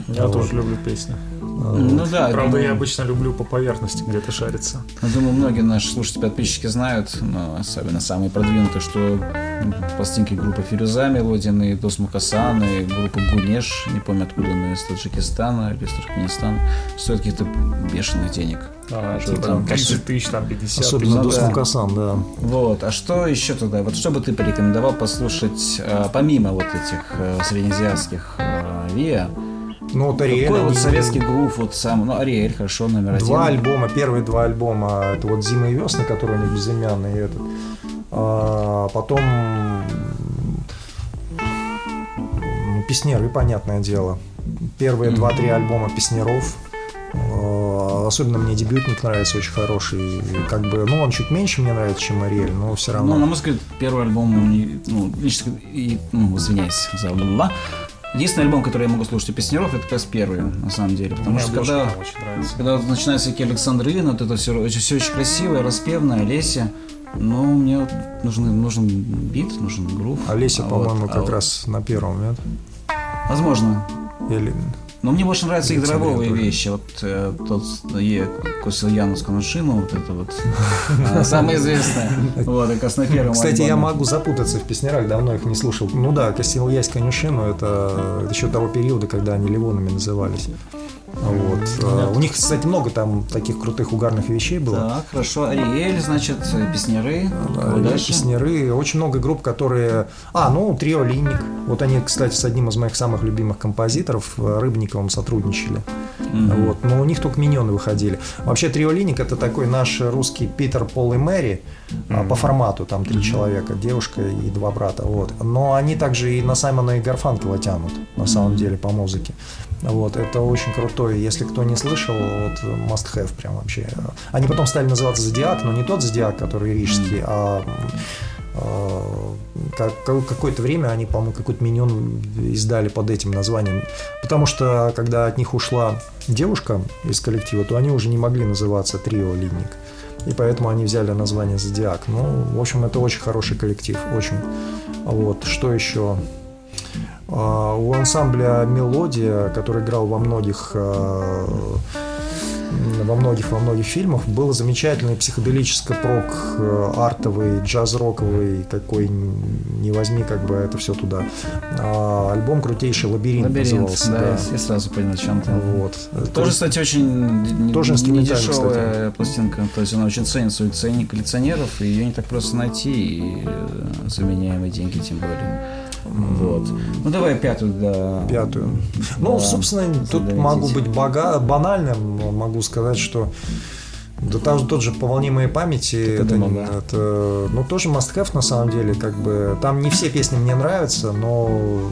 Я тоже люблю песни. Ну да, Правда, думаю- я обычно люблю по поверхности где-то шариться. Я думаю, многие наши слушатели, подписчики знают, но особенно самые продвинутые, что м, пластинки группы Фирюза, Мелодины, Дос Мукасан и группа Гунеш, не помню откуда, но из Таджикистана или из Туркменистана, стоят каких-то бешеных денег. А, Что типа там, 30 тысяч, там 50 Особенно ну Дос да. Мукасан, да. Вот, а что еще тогда? Вот что бы ты порекомендовал послушать, э, помимо вот этих э, среднеазиатских э, ВИА, Ну, вот Ариэль, какой вот советский грув, вот сам, ну, Ариэль, хорошо, номер один. Два альбома, первые два альбома, это вот «Зима и весна», который у них безымянный, и этот. А, потом м, «Песнеры», понятное дело. Первые два-три альбома «Песнеров». А, Особенно мне дебютник нравится, очень хороший. Как бы, ну, он чуть меньше мне нравится, чем Ариэль, но все равно. Ну, на мой взгляд, первый альбом, ну, лично, и, ну, извиняюсь за ла Единственный альбом, который я могу слушать у песнеров, это как раз первый, на самом деле. Потому Мне что когда, когда вот начинаются всякие Александрины, вот это все, все очень красивое, распевное, Леся, ну, мне вот нужен, нужен бит, нужен грув. Олеся, А по-моему, вот- а как вот- раз на первом, нет? Возможно. Или... Но мне больше нравятся их тоже. вещи. Вот э, тот е Косильяновскую шину, вот это вот а, самое известное. Вот, на первом Кстати, я могу запутаться в песнярах, давно их не слушал. Ну да, Костель конюшину, это еще того периода, когда они ливонами назывались. Вот. А, У них, кстати, много там таких крутых угарных вещей было. Так, хорошо. Ариэль, значит, э, песняры. Да, дальше? Песняры, очень много групп, которые... А, ну, Трио Линник. Вот они, кстати, с одним из моих самых любимых композиторов, э, Рыбниковым, сотрудничали. Мгм. Вот. Но у них только миньоны выходили. Вообще, Трио Линник это такой наш русский Питер, Пол и Мэри а, по формату. Там три человека, девушка и два брата. Вот. Но они также и на Саймона и Гарфанкела тянут, на самом деле, по музыке. Вот, это очень крутой. Если кто не слышал, вот must have прям вообще. Они потом стали называться Зодиак, но не тот Зодиак, который рижский, а как- какое-то время они, по-моему, какой-то миньон издали под этим названием. Потому что, когда от них ушла девушка из коллектива, то они уже не могли называться Трио Линник. И поэтому они взяли название Зодиак. Ну, в общем, это очень хороший коллектив, очень. Вот, что еще? А, У ансамбля «Мелодия», который играл во многих м, во многих во многих фильмах был замечательный психоделический прок э, артовый джаз-роковый какой н- не возьми как бы это все туда А, альбом крутейший лабиринт, Лабиринт, назывался да, да. я- сразу понял, о чем ты. вот Тоже, кстати, очень Тоже не инструментальный, дешевая пластинка. То есть она очень ценится у коллекционеров, и ее не так просто найти, и э, за вменяемые деньги тем более. Вот. Ну давай пятую, да. пятую. Ну, Да, собственно, тут могу быть бога- банальным, могу сказать, что да там тот же по волне моей памяти, и это, думал, да. это, ну, тоже must have на самом деле, как бы, там не все песни мне нравятся, но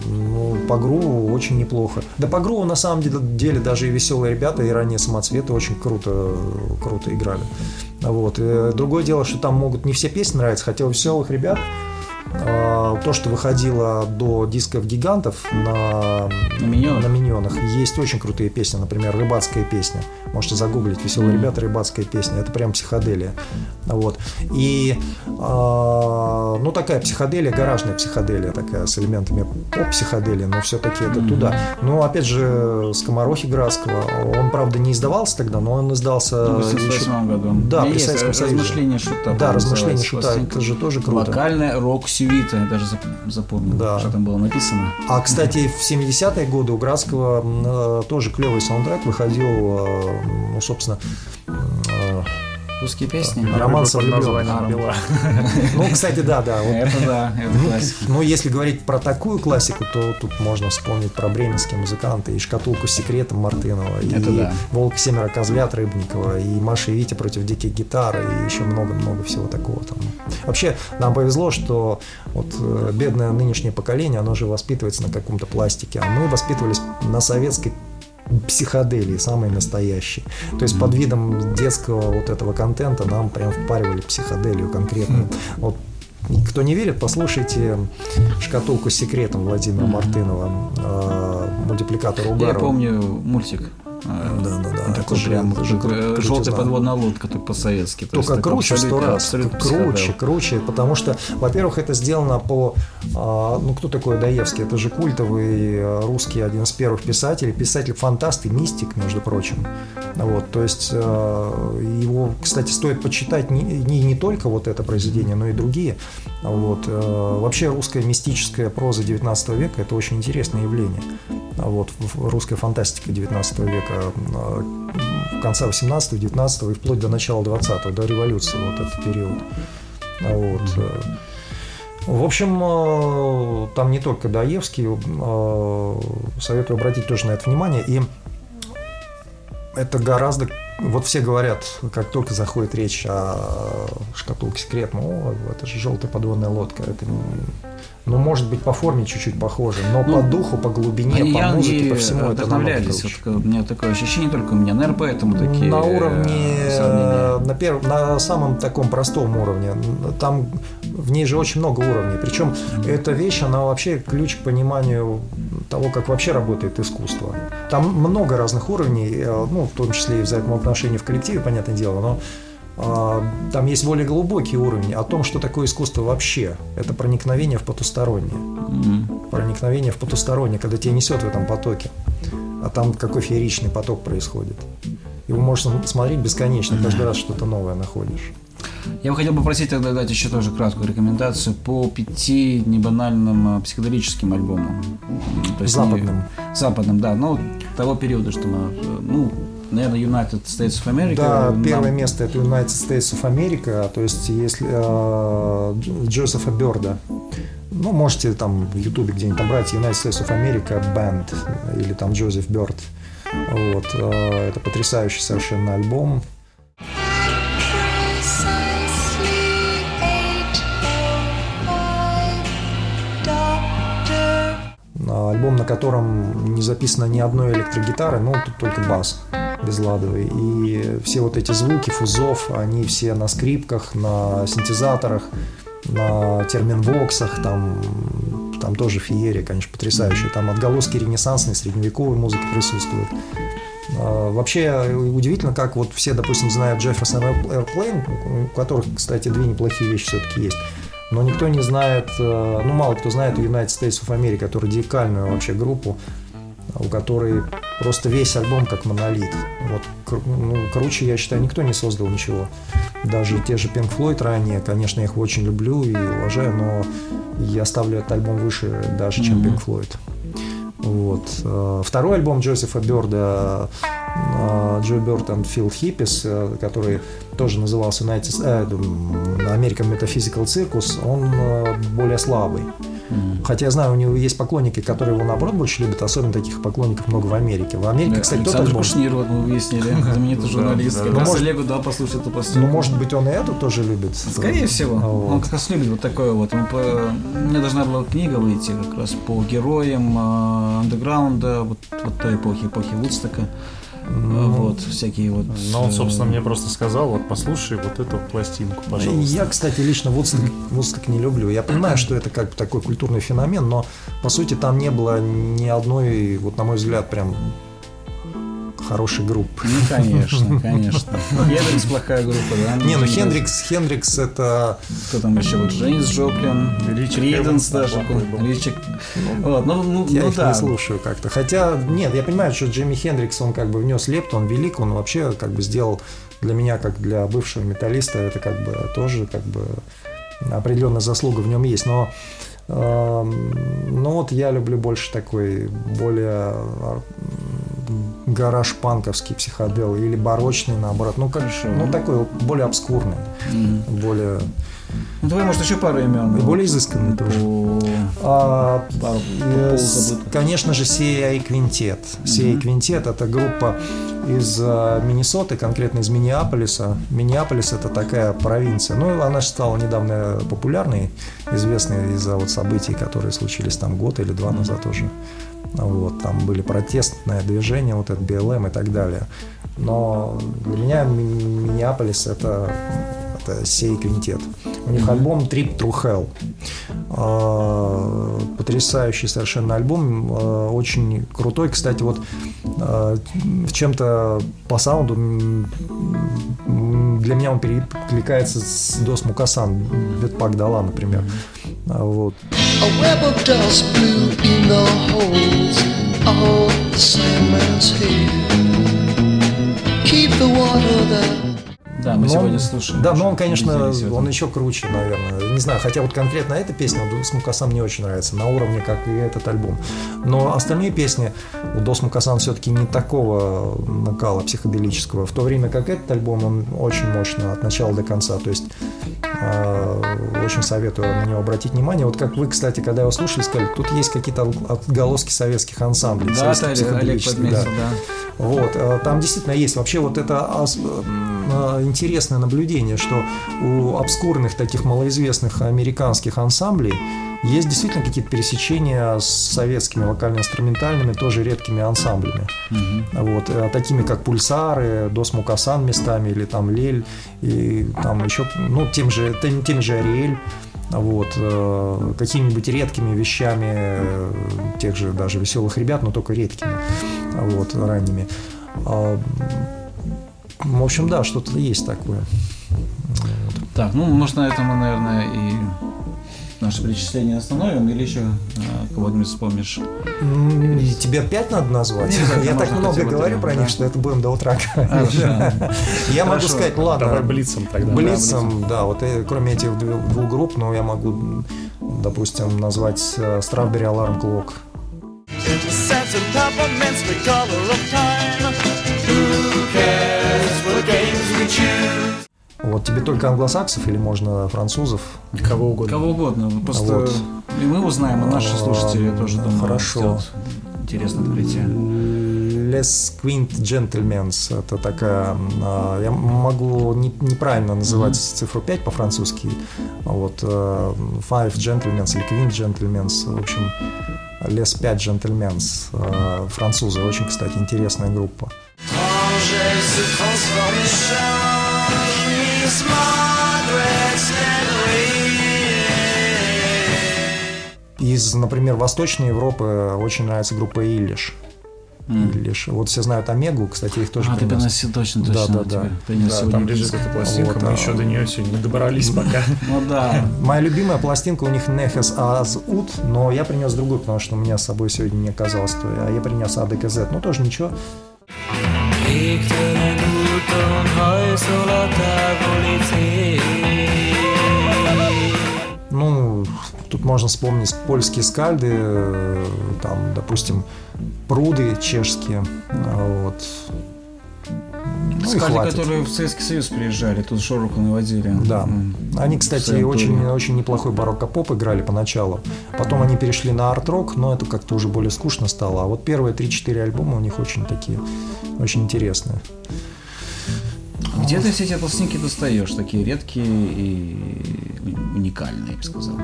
ну, по груву очень неплохо. Да по груву на самом деле, даже и веселые ребята, и ранние самоцветы очень круто, круто играли. Вот. Э, Другое дело, что там могут не все песни нравиться, хотя у веселых ребят то, что выходило до дисков гигантов на, На «Миньонах»? на миньонах, есть очень крутые песни, например, рыбацкая песня. Можете загуглить веселые ребята, рыбацкая песня. Это прям психоделия. Вот. И а, ну такая психоделия, гаражная психоделия такая с элементами поп-психоделии, но все-таки это туда. Но опять же, Скоморохи Градского, он, правда, не издавался тогда, но он издался В еще- 1988 году. Да, меня при есть Советском Союзе. размышления шута. Да, размышления шута, это же тоже круто. Вокальная рок-сюита, я даже зап- запомнил, Да. что там было написано. А, кстати, в 70-е годы у Градского э, тоже клевый саундтрек выходил, э, ну, собственно, э, Русские песни? Роман Под Совлюблён. названием «Бела». ну, кстати, да, да. вот. Это да, это классика. Ну, если говорить про такую классику, то тут можно вспомнить про бременские музыканты и «Шкатулку с секретом» Мартынова, и да. «Волк семеро козлят» Рыбникова, и «Маша и Витя против диких гитар», и еще много-много всего такого там. Вообще, нам повезло, что вот э, бедное нынешнее поколение, оно же воспитывается на каком-то пластике, а мы воспитывались на советской психоделии, самой настоящей. То есть под видом детского вот этого контента нам прям впаривали психоделию конкретно. Вот кто не верит, послушайте «Шкатулку с секретом» Владимира Мартынова, э, мультипликатор Я Угарова. помню мультик. Э, Да, да, да. Такой Это же- прям это же кру- желтая подводная лодка, только по-советски. То есть Только такой круче сто раз. круче, круче, потому что, во-первых, это сделано по... а, ну, кто такой Доевский? Это же культовый а, русский, один из первых писателей, писатель-фантаст и мистик, между прочим. Вот, то есть а, его, кстати, стоит почитать не, не, не только вот это произведение, но и другие. Вот. а, Вообще русская мистическая проза 19 века – это очень интересное явление. Вот, русская фантастика 19 века, конца 18 19 и вплоть до начала 20 до революции, вот этот период. Вот. В общем, э, там не только Доевский, э, советую обратить тоже на это внимание. И это гораздо... Вот все говорят, как только заходит речь о шкатулке секрет, ну, это же желтая подводная лодка. Это, ну, может быть, по форме чуть-чуть похоже, но Ну, по духу, по глубине, Они по музыке, не по всему это намного круче. Вот, у меня такое ощущение только у меня. Наверное, поэтому такие на уровне, э, сравнения. на, перв- на самом таком простом уровне. Там в ней же очень много уровней. Причем эта вещь, она вообще ключ к пониманию того, как вообще работает искусство. Там много разных уровней, э, ну, в том числе и взаимоотношений в коллективе, понятное дело, но там есть более глубокий уровень о том, что такое искусство вообще. Это проникновение в потустороннее. Мгм. Проникновение в потустороннее, когда тебя несет в этом потоке. А там какой фееричный поток происходит. Его можно смотреть бесконечно, каждый раз что-то новое находишь. Я бы хотел попросить тогда дать еще тоже краткую рекомендацию по пяти небанальным э, психоделическим альбомам. То есть не- Западным. западным, да. Ну, того периода, что мы... Ну, наверное, United States of America. Да, нам- первое место это United States of America, то есть если э, Дж- Джозефа Берда. Ну, можете там в Ютубе где-нибудь там брать United States of America Band или там Джозеф Бёрд. Вот, э, это потрясающий совершенно альбом. А, Альбом, на котором не записано ни одной электрогитары, ну, тут только бас безладовый. И все вот эти звуки фузов, они все на скрипках, на синтезаторах. на терминвоксах, там, там тоже феерия, конечно, потрясающая. Там отголоски ренессансной, средневековой музыки присутствуют. А, Вообще удивительно, как вот все, допустим, знают Jefferson Airplane, у которых, кстати, две неплохие вещи все-таки есть. Но никто не знает, э, ну мало кто знает United States of America, радикальную вообще группу, у которой просто весь альбом как монолит. Вот, кру- ну, круче, я считаю, никто не создал ничего. Даже те же Pink Floyd ранее, конечно, я их очень люблю и уважаю, но я ставлю этот альбом выше даже, чем Pink Floyd. Вот. Э, Второй альбом Джозефа Бёрда э, Джо Бёрд и Фил Хиппис, который тоже назывался United, э, American Metaphysical Circus, он более слабый. Хотя я знаю, у него есть поклонники, которые его наоборот больше любят, особенно таких поклонников много в Америке. В Америке, кстати, тот Александр альбом. Кушнир, вот мы выяснили, знаменитый журналист. да, Как да. раз Ну, может- Олегу дал послушать эту пластинку. Ну, может быть, он и эту тоже любит. Скорее всего. Он как раз любит вот такое вот. У меня должна была книга выйти как раз по героям э, андеграунда, вот, вот той эпохи, эпохи Вудстока. Э, Вот, всякие вот... Но он, э, собственно, мне просто сказал, вот послушай вот эту пластинку, пожалуйста. Я, кстати, лично Вудсток, Вудсток не люблю. Я понимаю, что это как бы такой культурный феномен, но по сути там не было ни одной, вот на мой взгляд, прям хорошей группы. Ну, конечно, конечно. Хендрикс плохая группа, да? Не, ну Хендрикс, Хендрикс это Кто там еще? Вот Дженнис Джоплин, Ричи Криденс Эванс даже. Ричи... Вот, ну, ну, я ну их да. не слушаю как-то. Хотя, нет, я понимаю, что Джимми Хендрикс, он как бы внес лепту, он велик, он вообще как бы сделал для меня, как для бывшего металлиста, это как бы тоже как бы определенная заслуга в нем есть. Но ну вот я люблю больше такой более ар- м, гараж-панковский психодел или барочный наоборот. Ну, как, Хорошо. ну такой более обскурный, Мгм. более, Ну, давай, может, еще пару имен. и более изысканный тоже. По- А, пару э, по с- полузабытых. конечно же, Сия Квинтет. Сия Квинтет – это группа из э, Миннесоты, конкретно из Миннеаполиса. Миннеаполис – это такая провинция. Ну, она же стала недавно популярной, известной из-за вот событий, которые случились там год или два назад уже. Вот, там были протестное движение, вот это БЛМ и так далее. Но для меня Ми- Миннеаполис – это, это сей квинтет. У них альбом Trip Through Hell. А, Потрясающий совершенно альбом, а, очень крутой. Кстати, вот а, в чем-то по саунду для меня он перекликается с Дос Мукасан, Бетпак Дала, например. Вот. Keep the water that Да, мы Но сегодня он- слушаем. Да, но он, конечно, он еще круче, наверное. Не знаю, хотя вот конкретно эта песня у Дос Мукасан мне очень нравится, на уровне, как и этот альбом. Но остальные песни у Дос Мукасан все-таки не такого накала психоделического, в то время как этот альбом, он очень мощно от начала до конца. То есть э, очень советую на него обратить внимание. Вот как вы, кстати, когда его слушали, сказали, тут есть какие-то отголоски советских ансамблей. Да, советских Олег, подметил, да. да. Вот, э, там действительно есть вообще вот это э, интересное наблюдение, что у обскурных таких малоизвестных американских ансамблей есть действительно какие-то пересечения с советскими вокально-инструментальными, тоже редкими ансамблями. Вот, э, такими как Пульсары, Дос Мукасан местами, или там Лель, и там еще, ну, тем же, тем, тем же Ариэль. Вот, э, какими-нибудь редкими вещами э, тех же даже веселых ребят, но только редкими, вот, ранними. А, в общем, да, что-то есть такое. Так, ну, может, на этом мы, наверное, и наше перечисление остановим, или еще э, кого-нибудь вспомнишь? И Тебе опять надо назвать? Не обязательно, Я так много говорю три, про да. них, что это будем до утра. Хорошо. Я могу сказать, ладно. Давай блицем тогда. Блицем, да, вот э, кроме этих двух групп, но я могу, допустим, назвать э, Strawberry Alarm Clock. Color of Вот тебе только англосаксов или можно французов? Кого угодно. Кого угодно. Просто Вот. и мы узнаем, и наши А, слушатели тоже, думаю, хорошо. сделают интересное открытие. Les Quint Gentlemans. Это такая... а, Я могу не- неправильно называть цифру 5 по-французски. Вот. э, Five Gentlemans или Quint Gentlemans. В общем, Les 5 Gentlemans. э, Французы. Очень, кстати, интересная группа. Angers se transforme Из, например, Восточной Европы очень нравится группа Иллиш. Иллиш. Вот все знают Омегу, кстати, их тоже А, ты принес. приносил, точно, Да, точно. да, да. тебе принес Да, сегодня там лежит эта пластинка, Вот, мы а- еще до нее сегодня не добрались пока. Ну да. Моя любимая пластинка у них Нехес Аз Ут, но я принес другую, потому что у меня с собой сегодня не оказалось. то А я принес АДКЗ. Ну, тоже ничего. Cél. Ну, тут можно вспомнить польские скальды, э, там, допустим, пруды чешские. а, Вот. Ну, и Скали, хватит. которые в Советский Союз приезжали, тут шороху наводили. Да. Они, кстати, очень, очень неплохой барокко-поп играли поначалу. Потом они перешли на арт-рок, но это как-то уже более скучно стало. А вот первые 3-4 альбома у них очень такие, очень интересные. Где ты все эти пластинки достаешь, такие редкие и уникальные, я бы сказал?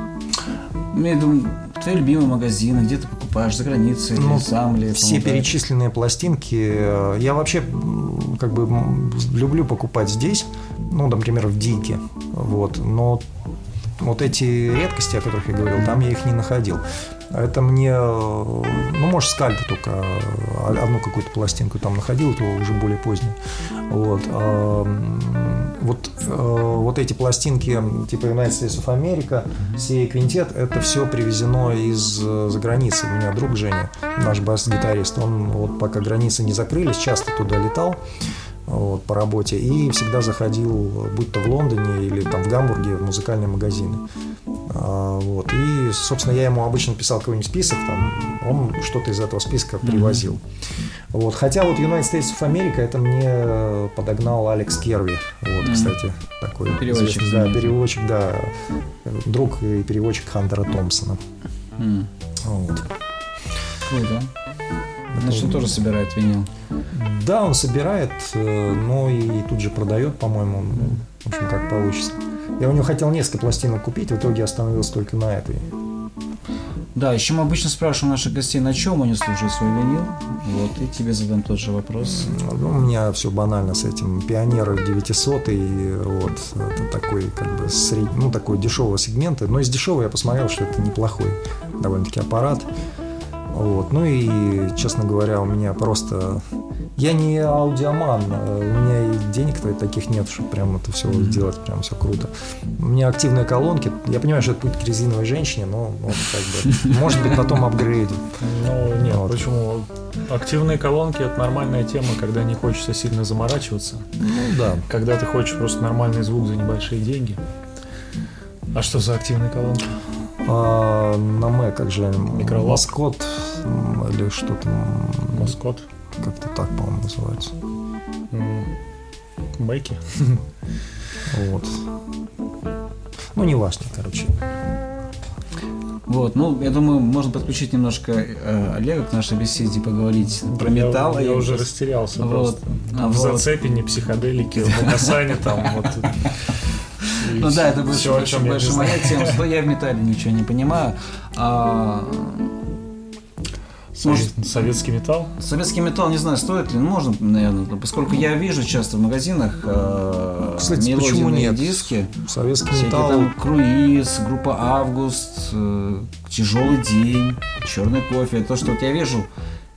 Ну, Я думаю, твои любимые магазины, где ты покупаешь, за границей, Ну, или сам ли? Все помогаешь? перечисленные пластинки, э, я вообще как бы люблю покупать здесь, ну, например, в Дике, вот, но вот эти редкости, о которых я говорил, там я их не находил. Это мне, э, ну, может, скальпы только э, одну какую-то пластинку там находил, то уже более позднюю. Вот, а, вот, э, вот эти пластинки типа United States of America, сей квинтет, это все привезено из за границы. У меня друг Женя, наш бас-гитарист, он вот пока границы не закрылись, часто туда летал вот, по работе и всегда заходил, будь то в Лондоне или там в Гамбурге, в музыкальные магазины. А, вот. И, собственно, я ему обычно писал какой-нибудь список, там, он что-то из этого списка привозил. Вот. Хотя вот United States of America это мне подогнал Алекс Керви. Вот, кстати, такой Переводчик да, переводчик, да, друг и переводчик Хантера Томпсона. М, Вот. Круто. Значит, он тоже собирает винил. Да, он собирает, э, но и тут же продает, по-моему, ну, в общем, как получится. Я у него хотел несколько пластинок купить, в итоге остановился только на этой. Да, еще мы обычно спрашиваем наших гостей, на чем они слушают свой винил. Вот, и тебе задам тот же вопрос. Ну, у меня все банально с этим. Пионер 900 и вот это такой как бы сред... ну такой дешевого сегмента. Но из дешевого я посмотрел, что это неплохой довольно-таки аппарат. Вот. Ну и, честно говоря, у меня просто... Я не аудиоман, э, у меня и денег-то таких нет, чтобы прям это все делать, прям все круто. У меня активные колонки. Я понимаю, что это путь к резиновой женщине, но ну, как бы, может быть, потом апгрейдим. Ну, нет, Вот. почему? Активные колонки – это нормальная тема, когда не хочется сильно заморачиваться. Ну да. Когда ты хочешь просто нормальный звук за небольшие деньги. А что за активные колонки? А, на Мэ, как же они? Микролап? Маскот или что-то, м, Маскот? как-то так, по-моему, называется. М, Бэки? Вот. Ну, не важно, короче. Вот, ну, я думаю, можно подключить немножко э, Олега к нашей беседе, поговорить про Я- металл. Я, уже растерялся Вот. просто. А В вот. зацепине, психоделике, в Мукасане там вот. Ну да, это больше, всё, о больше, больше моя тема. Что я в металле ничего не понимаю. А, Совет- Советский металл? советский металл, не знаю, стоит ли, ну, можно, наверное, поскольку я вижу часто в магазинах э, Кстати, почему мелодийные нет? диски. Советский металл. там круиз, группа Август, э, тяжелый день, черный кофе. То, что вот я вижу,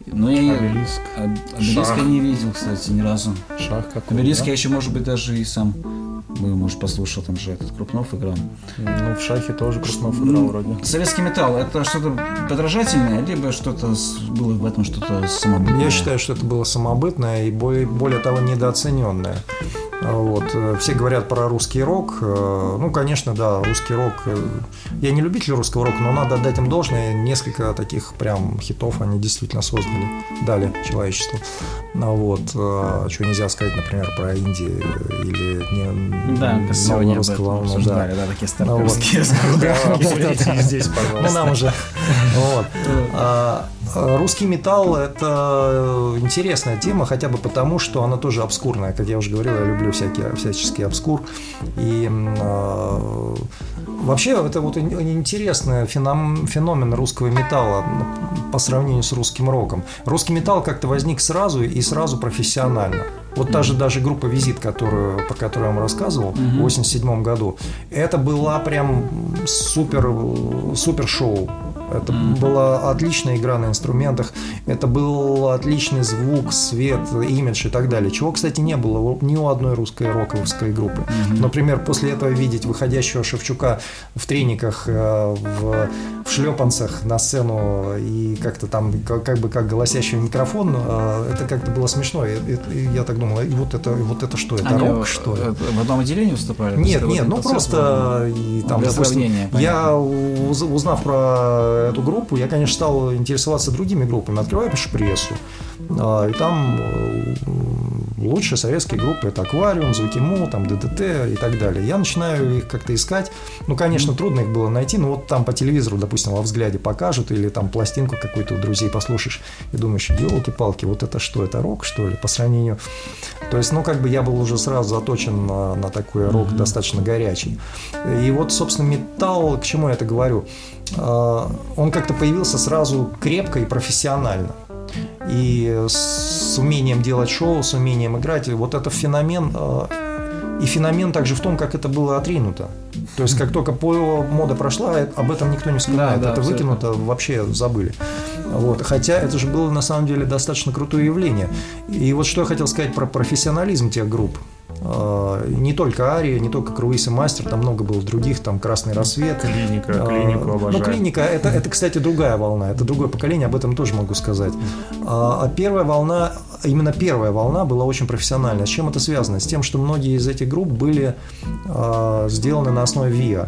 но я Обелиск. Об- Обелиск Шах. я не видел, кстати, ни разу. Шах какой Обелиск да? я еще, может быть, даже и сам, бы, может, послушал, там же этот Крупнов играл. Ну, в шахе тоже Крупнов Ну, играл вроде. Советский металл это что-то подражательное, либо что-то было в этом что-то самобытное? Я считаю, что это было самобытное и более, более того недооцененное. А Вот. э, Все говорят про русский рок. Э, Ну, конечно, да, русский рок. э, Я не любитель русского рока, но надо отдать им должное. Несколько таких прям хитов они действительно создали, дали человечеству. А Вот. Чего нельзя сказать, например, про Индию или не, Да, сегодня этом волну, да. да, такие Ну, вот. стартовские. Да, здесь, Ну, пожалуйста. нам уже. Вот. А, Русский металл – это интересная тема, хотя бы потому, что она тоже обскурная. Как я уже говорил, я люблю всякие, всяческий обскур. И а, вообще это вот ин- интересный феном- феномен русского металла по сравнению с русским роком. Русский металл как-то возник сразу и сразу профессионально. Вот та же даже группа «Визит», которую, про которую я вам рассказывал в 87 году, это была прям супер, супер шоу. Это была отличная игра на инструментах, это был отличный звук, свет, имидж и так далее. Чего, кстати, не было ни у одной русской роковской группы. Например, после этого видеть выходящего Шевчука в трениках, э, в, в шлепанцах на сцену и как-то там, как, как бы как голосящий микрофон, э, это как-то было смешно. И- и- и я так думал, и вот это, и вот это что, это Они, рок, что ли? э, В одном отделении выступали? Нет, вот нет, ну просто и там, допустим, сравнения, я уз- узнав про эту группу, я, конечно, стал интересоваться другими группами. Открываю прессу, а, и там э, лучшие советские группы это Аквариум, Звуки Му, там ДДТ и так далее. Я начинаю их как-то искать. Ну, конечно, трудно их было найти, но вот там по телевизору, допустим, во взгляде покажут, или там пластинку какую-то у друзей послушаешь, и думаешь, елки-палки, вот это что, это рок, что ли, по сравнению. То есть, ну, как бы я был уже сразу заточен на, на такой рок достаточно горячий. И вот, собственно, металл, к чему я это говорю? А, Он как-то появился сразу крепко и профессионально. И с умением делать шоу, с умением играть, и вот это феномен, а, и феномен также в том, как это было отринуто. То есть, как только мода прошла, об этом никто не вспоминает. Да, да, это абсолютно. выкинуто, вообще забыли. Вот. Хотя это же было на самом деле достаточно крутое явление. И вот что я хотел сказать про профессионализм тех групп. А, Не только Ария, не только Круиз и Мастер, там много было других, там Красный рассвет. Клиника, А, клинику Ну, обожаю. клиника это, это, кстати, другая волна, это другое поколение, об этом тоже могу сказать. А а первая волна, именно первая волна была очень профессиональная. С чем это связано? С тем, что многие из этих групп были а, сделаны на основе ВИА.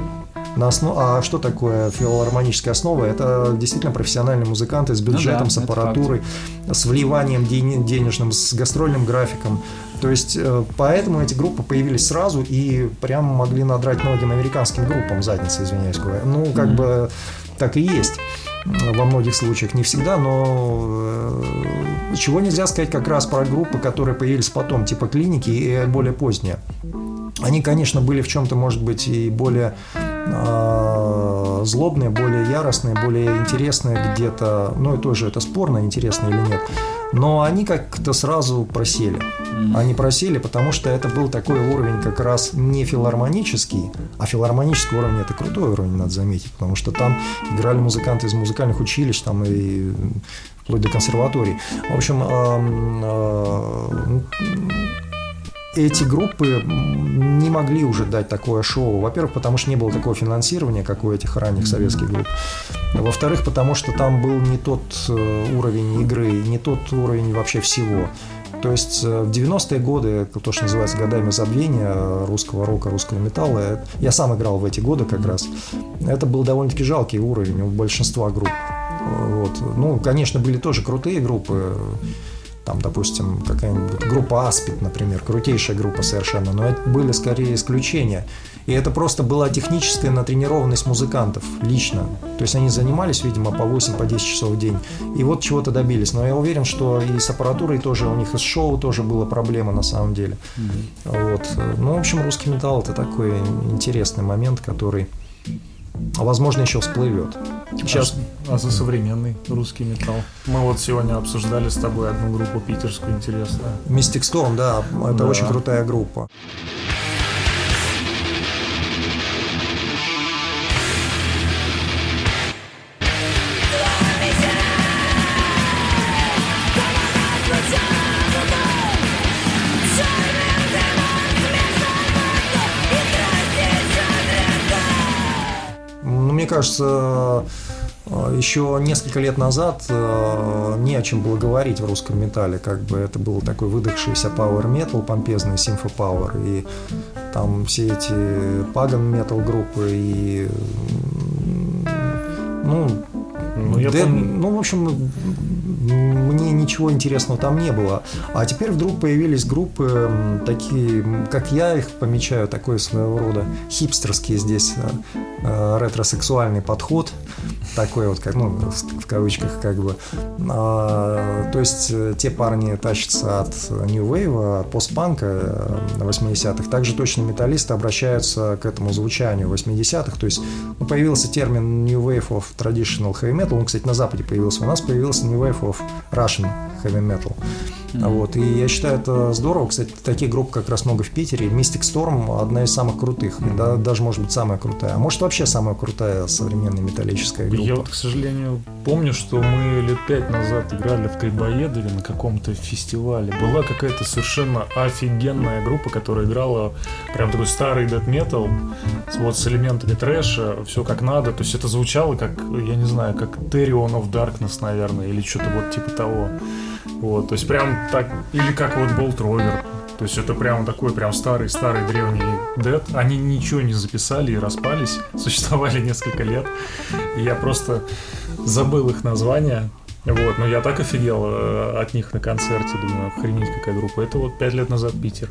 На основ... А что такое филармоническая основа? Это действительно профессиональные музыканты с бюджетом, да, с аппаратурой, с вливанием ден- денежным, с гастрольным графиком. То есть, э, поэтому эти группы появились сразу и прямо могли надрать многим американским группам задницы, извиняюсь. Ну, как бы так и есть э, во многих случаях, не всегда, но э, чего нельзя сказать как раз про группы, которые появились потом, типа клиники и более поздние. Они, конечно, были в чем-то, может быть, и более э, злобные, более яростные, более интересные где-то. Ну, и тоже это спорно, интересно или нет. Но они как-то сразу просели. Они просели, потому что это был такой уровень как раз не филармонический, а филармонический уровень это крутой уровень, надо заметить, потому что там играли музыканты из музыкальных училищ, там и вплоть до консерваторий. В общем, э, эти группы не могли уже дать такое шоу. Во-первых, потому что не было такого финансирования, как у этих ранних советских групп. Во-вторых, потому что там был не тот э, уровень игры, не тот уровень вообще всего. То есть э, в 90-е годы, то, что называется годами забвения русского рока, русского металла, э, я сам играл в эти годы как раз, это был довольно-таки жалкий уровень у большинства групп. Вот. Ну, конечно, были тоже крутые группы, там, допустим, какая-нибудь группа Аспид, например, крутейшая группа совершенно, но это были скорее исключения. И это просто была техническая натренированность музыкантов лично. То есть они занимались, видимо, по 8-10 по 10 часов в день. И вот чего-то добились. Но я уверен, что и с аппаратурой тоже у них, и с шоу тоже была проблема на самом деле. Вот. Ну, в общем, русский металл это такой интересный момент, который, возможно, еще всплывет. Сейчас А за современный русский металл? Мы вот сегодня обсуждали с тобой одну группу питерскую интересную. Mystic Storm, да, это Да. очень крутая группа. Кажется, э, еще несколько лет назад э, не о чем было говорить в русском металле. Как бы это был такой выдохшийся power metal, помпезный симфо power. И там все эти pagan metal группы и ну, Ну, я Дэ- помню. ну, в общем, мне ничего интересного там не было. А теперь вдруг появились группы такие, как я их помечаю, такой своего рода хипстерский здесь э, э, ретросексуальный подход, такой вот, как, ну, в, кавычках, как бы. А, то есть э, те парни тащатся от New Wave, от постпанка э, 80-х. Также точно металлисты обращаются к этому звучанию 80-х. То есть ну, появился термин New Wave of Traditional Heavy Metal. Он, кстати, на Западе появился. У нас появился New Wave of Russian Heavy Metal. Вот. И я считаю это здорово. Кстати, таких групп как раз много в Питере. Mystic Storm одна из самых крутых. И да- даже, может быть, самая крутая. А может, вообще самая крутая современная металлическая группа. Я вот, к сожалению, помню, что мы лет пять назад играли в Грибоедове на каком-то фестивале. Была какая-то совершенно офигенная группа, которая играла прям такой старый дэт метал вот с элементами трэша, все как надо. То есть это звучало как, я не знаю, как Therion of Darkness, наверное, или что-то вот типа того. Вот, то есть прям так, или как вот Болт Ровер. То есть это прям такой прям старый-старый древний дед. Они ничего не записали и распались. Существовали несколько лет. И я просто забыл их название. Вот, но я так офигел э, от них на концерте, думаю, охренеть какая группа. Это вот пять лет назад Питер.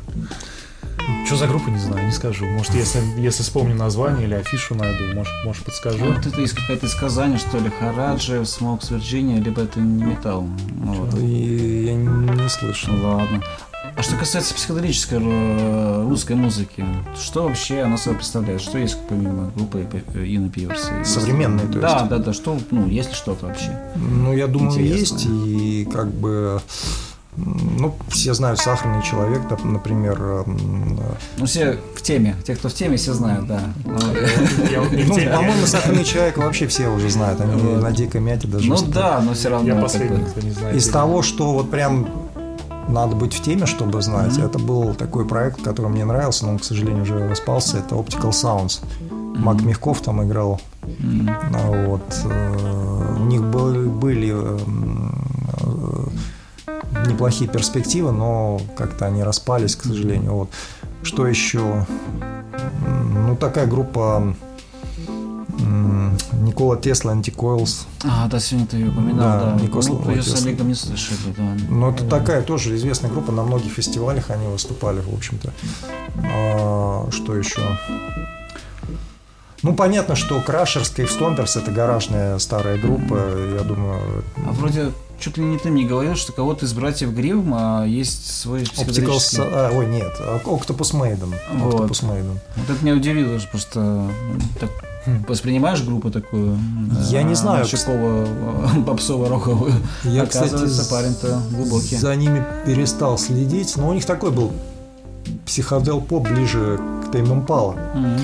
Что за группа, не знаю, не скажу. Может, если, если вспомню название или афишу найду, может, может подскажу. Вот это есть какое-то из Казани, что ли, Хараджи, Смокс, Вирджиния, либо это не металл. Вот. И я не слышал. Ладно. А что касается психоделической э, русской музыки, что вообще она собой представляет? Что есть помимо группы Инна Пиверс? Современной, то есть? Да, да, да. Что, ну, есть ли что-то вообще? Ну, я думаю, Интересно. есть. И как бы... Ну, все знают «Сахарный человек», да, например. м, Ну, все в теме. Те, кто в теме, все знают, да. Ну, по-моему, «Сахарный человек» вообще все уже знают. Они на дикой мяте даже Ну да, но все равно. Я последний, кто не знает. Из того, что вот прям надо быть в теме, чтобы знать, это был такой проект, который мне нравился, но он, к сожалению, уже распался. Это Optical Sounds. Мак Мягков там играл. А Вот. э, У них был- были э, э, неплохие перспективы, но как-то они распались, к сожалению. Вот. Что еще? Ну, такая группа Никола Тесла Антикоилс. А, да, сегодня ты ее упоминал, Да, да. Никос Ну, ее с. Олегом не слышали, да. Ну, это такая тоже известная группа, на многих фестивалях они выступали, в общем-то. А, что еще? Ну, понятно, что Крашерс, Кейв Стомперс это гаражная старая группа, я думаю, А вроде чуть ли не ты мне говорил, что кого-то из братьев Грим а, есть свой Optical... психоделический... а, ой, нет, Octopus Maiden. Вот. Octopus Maiden. Вот это меня удивило, что просто м, так воспринимаешь группу такую? Я не а, знаю, Щепово, попсово-роковую. Я, кстати, Оказывается, парень-то глубокий. за ними перестал следить, но у них такой был психодел поп ближе к Тейм Импала. Мгм.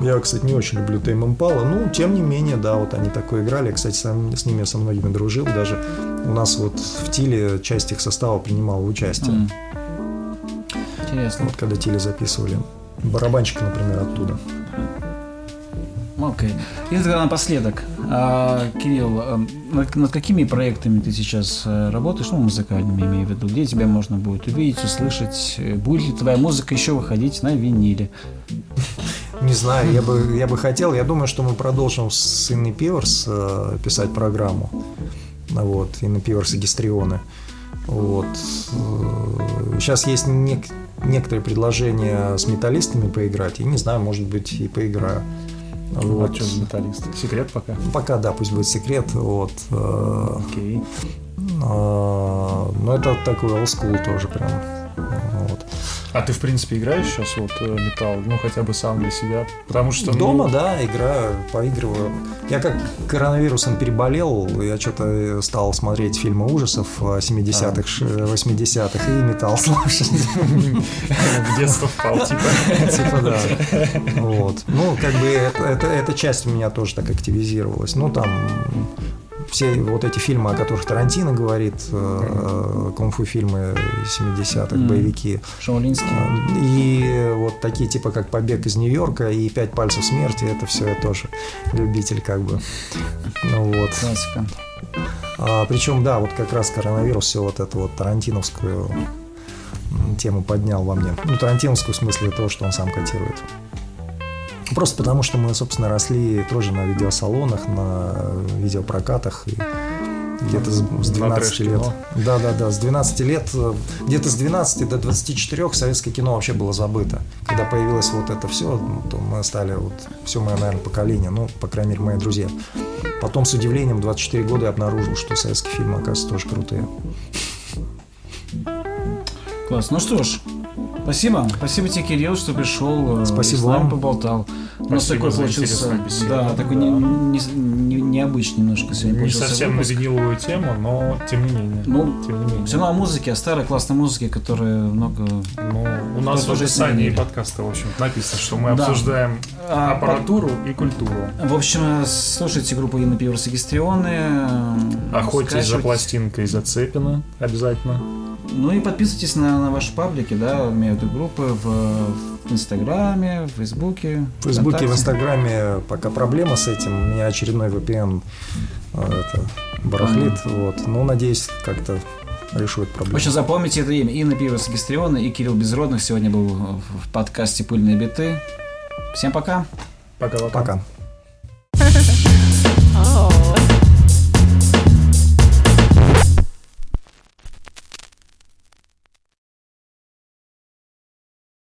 Я, кстати, не очень люблю Тейм Импала, ну, тем не менее, да, вот они такое играли. Я, кстати, сам- с ними со многими дружил, даже у нас вот в Тиле часть их состава принимала участие. М. Интересно. Вот когда Тиле записывали. Барабанщик, например, оттуда. Окей. И тогда напоследок. А, Кирилл, а, над, над какими проектами ты сейчас э, работаешь, ну, музыкальными имею в виду, где тебя можно будет увидеть, услышать? Будет ли твоя музыка еще выходить на виниле? Не знаю, я бы, я бы хотел. Я думаю, что мы продолжим с Инной Пиверс э, писать программу. Вот, Инна Пиверс и Гистрионы. Вот. Э, Сейчас есть нек- некоторые предложения с металлистами поиграть. И не знаю, может быть, и поиграю. Вот. Что за металлист? Секрет пока? Пока, да, пусть будет секрет. Вот. э, Окей. э, Но это такой school тоже прям. Вот. А ты, в принципе, играешь сейчас вот э, металл? Ну, хотя бы сам для себя? Потому что... ну, Дома, да, играю, поигрываю. Я как коронавирусом переболел, я что-то стал смотреть фильмы ужасов э, 70-х, ш- 80-х и металл слушать. В детство впал, типа. Типа, да. Вот. Ну, как бы это, это- эта часть у меня тоже так активизировалась. Ну, там все вот эти фильмы, о которых Тарантино говорит, э, кунг-фу фильмы 70-х, Мгм. боевики, Шаолинский? и вот такие типа как «Побег из Нью-Йорка» и «Пять пальцев смерти» это все я тоже любитель как бы. Ну вот. Классика. А, причем, да, вот как раз коронавирус все вот эту вот тарантиновскую тему поднял во мне. Ну, тарантиновскую в смысле того, что он сам котирует. Просто потому, что мы, собственно, росли тоже на видеосалонах, на видеопрокатах. И где-то с, с На 12 лет. Да, да, да, с 12 лет, э, где-то с 12 до 24 советское кино вообще было забыто. Когда появилось вот это все, то мы стали вот все мое, наверное, поколение, ну, по крайней мере, мои друзья. Потом с удивлением 24 года я обнаружил, что советские фильмы, оказывается, тоже крутые. Класс. Ну что ж, спасибо. Спасибо тебе, Кирилл, что пришел. э, Спасибо и с нами вам. поболтал. У нас Спасибо такой за получился, да, такой не- не- не- необычный немножко сегодня Не получился совсем на выпуск. виниловую тему, но тем не менее. Ну, тем не менее. Все равно о музыке, о старой классной музыке, которая много... Ну, у нас в описании подкаста, в общем, написано, что мы Да. обсуждаем А, аппаратуру и культуру. В общем, слушайте группу Инна Пиверс и Гистрионы. Охотитесь за пластинкой Зацепина обязательно. Ну и подписывайтесь на, на ваши паблики, да, имею в виду группы в, в Инстаграме, в Фейсбуке. В Фейсбуке, в. Инстаграме пока проблема с этим. У меня очередной VPN э, это, барахлит. Вот. Но надеюсь, как-то решу эту В проблему. общем, запомните это имя. Инна Пиверс и Гистрионы и Кирилл Безродных сегодня был в в подкасте «Пыльные биты». Всем пока! Пока-пока. Пока.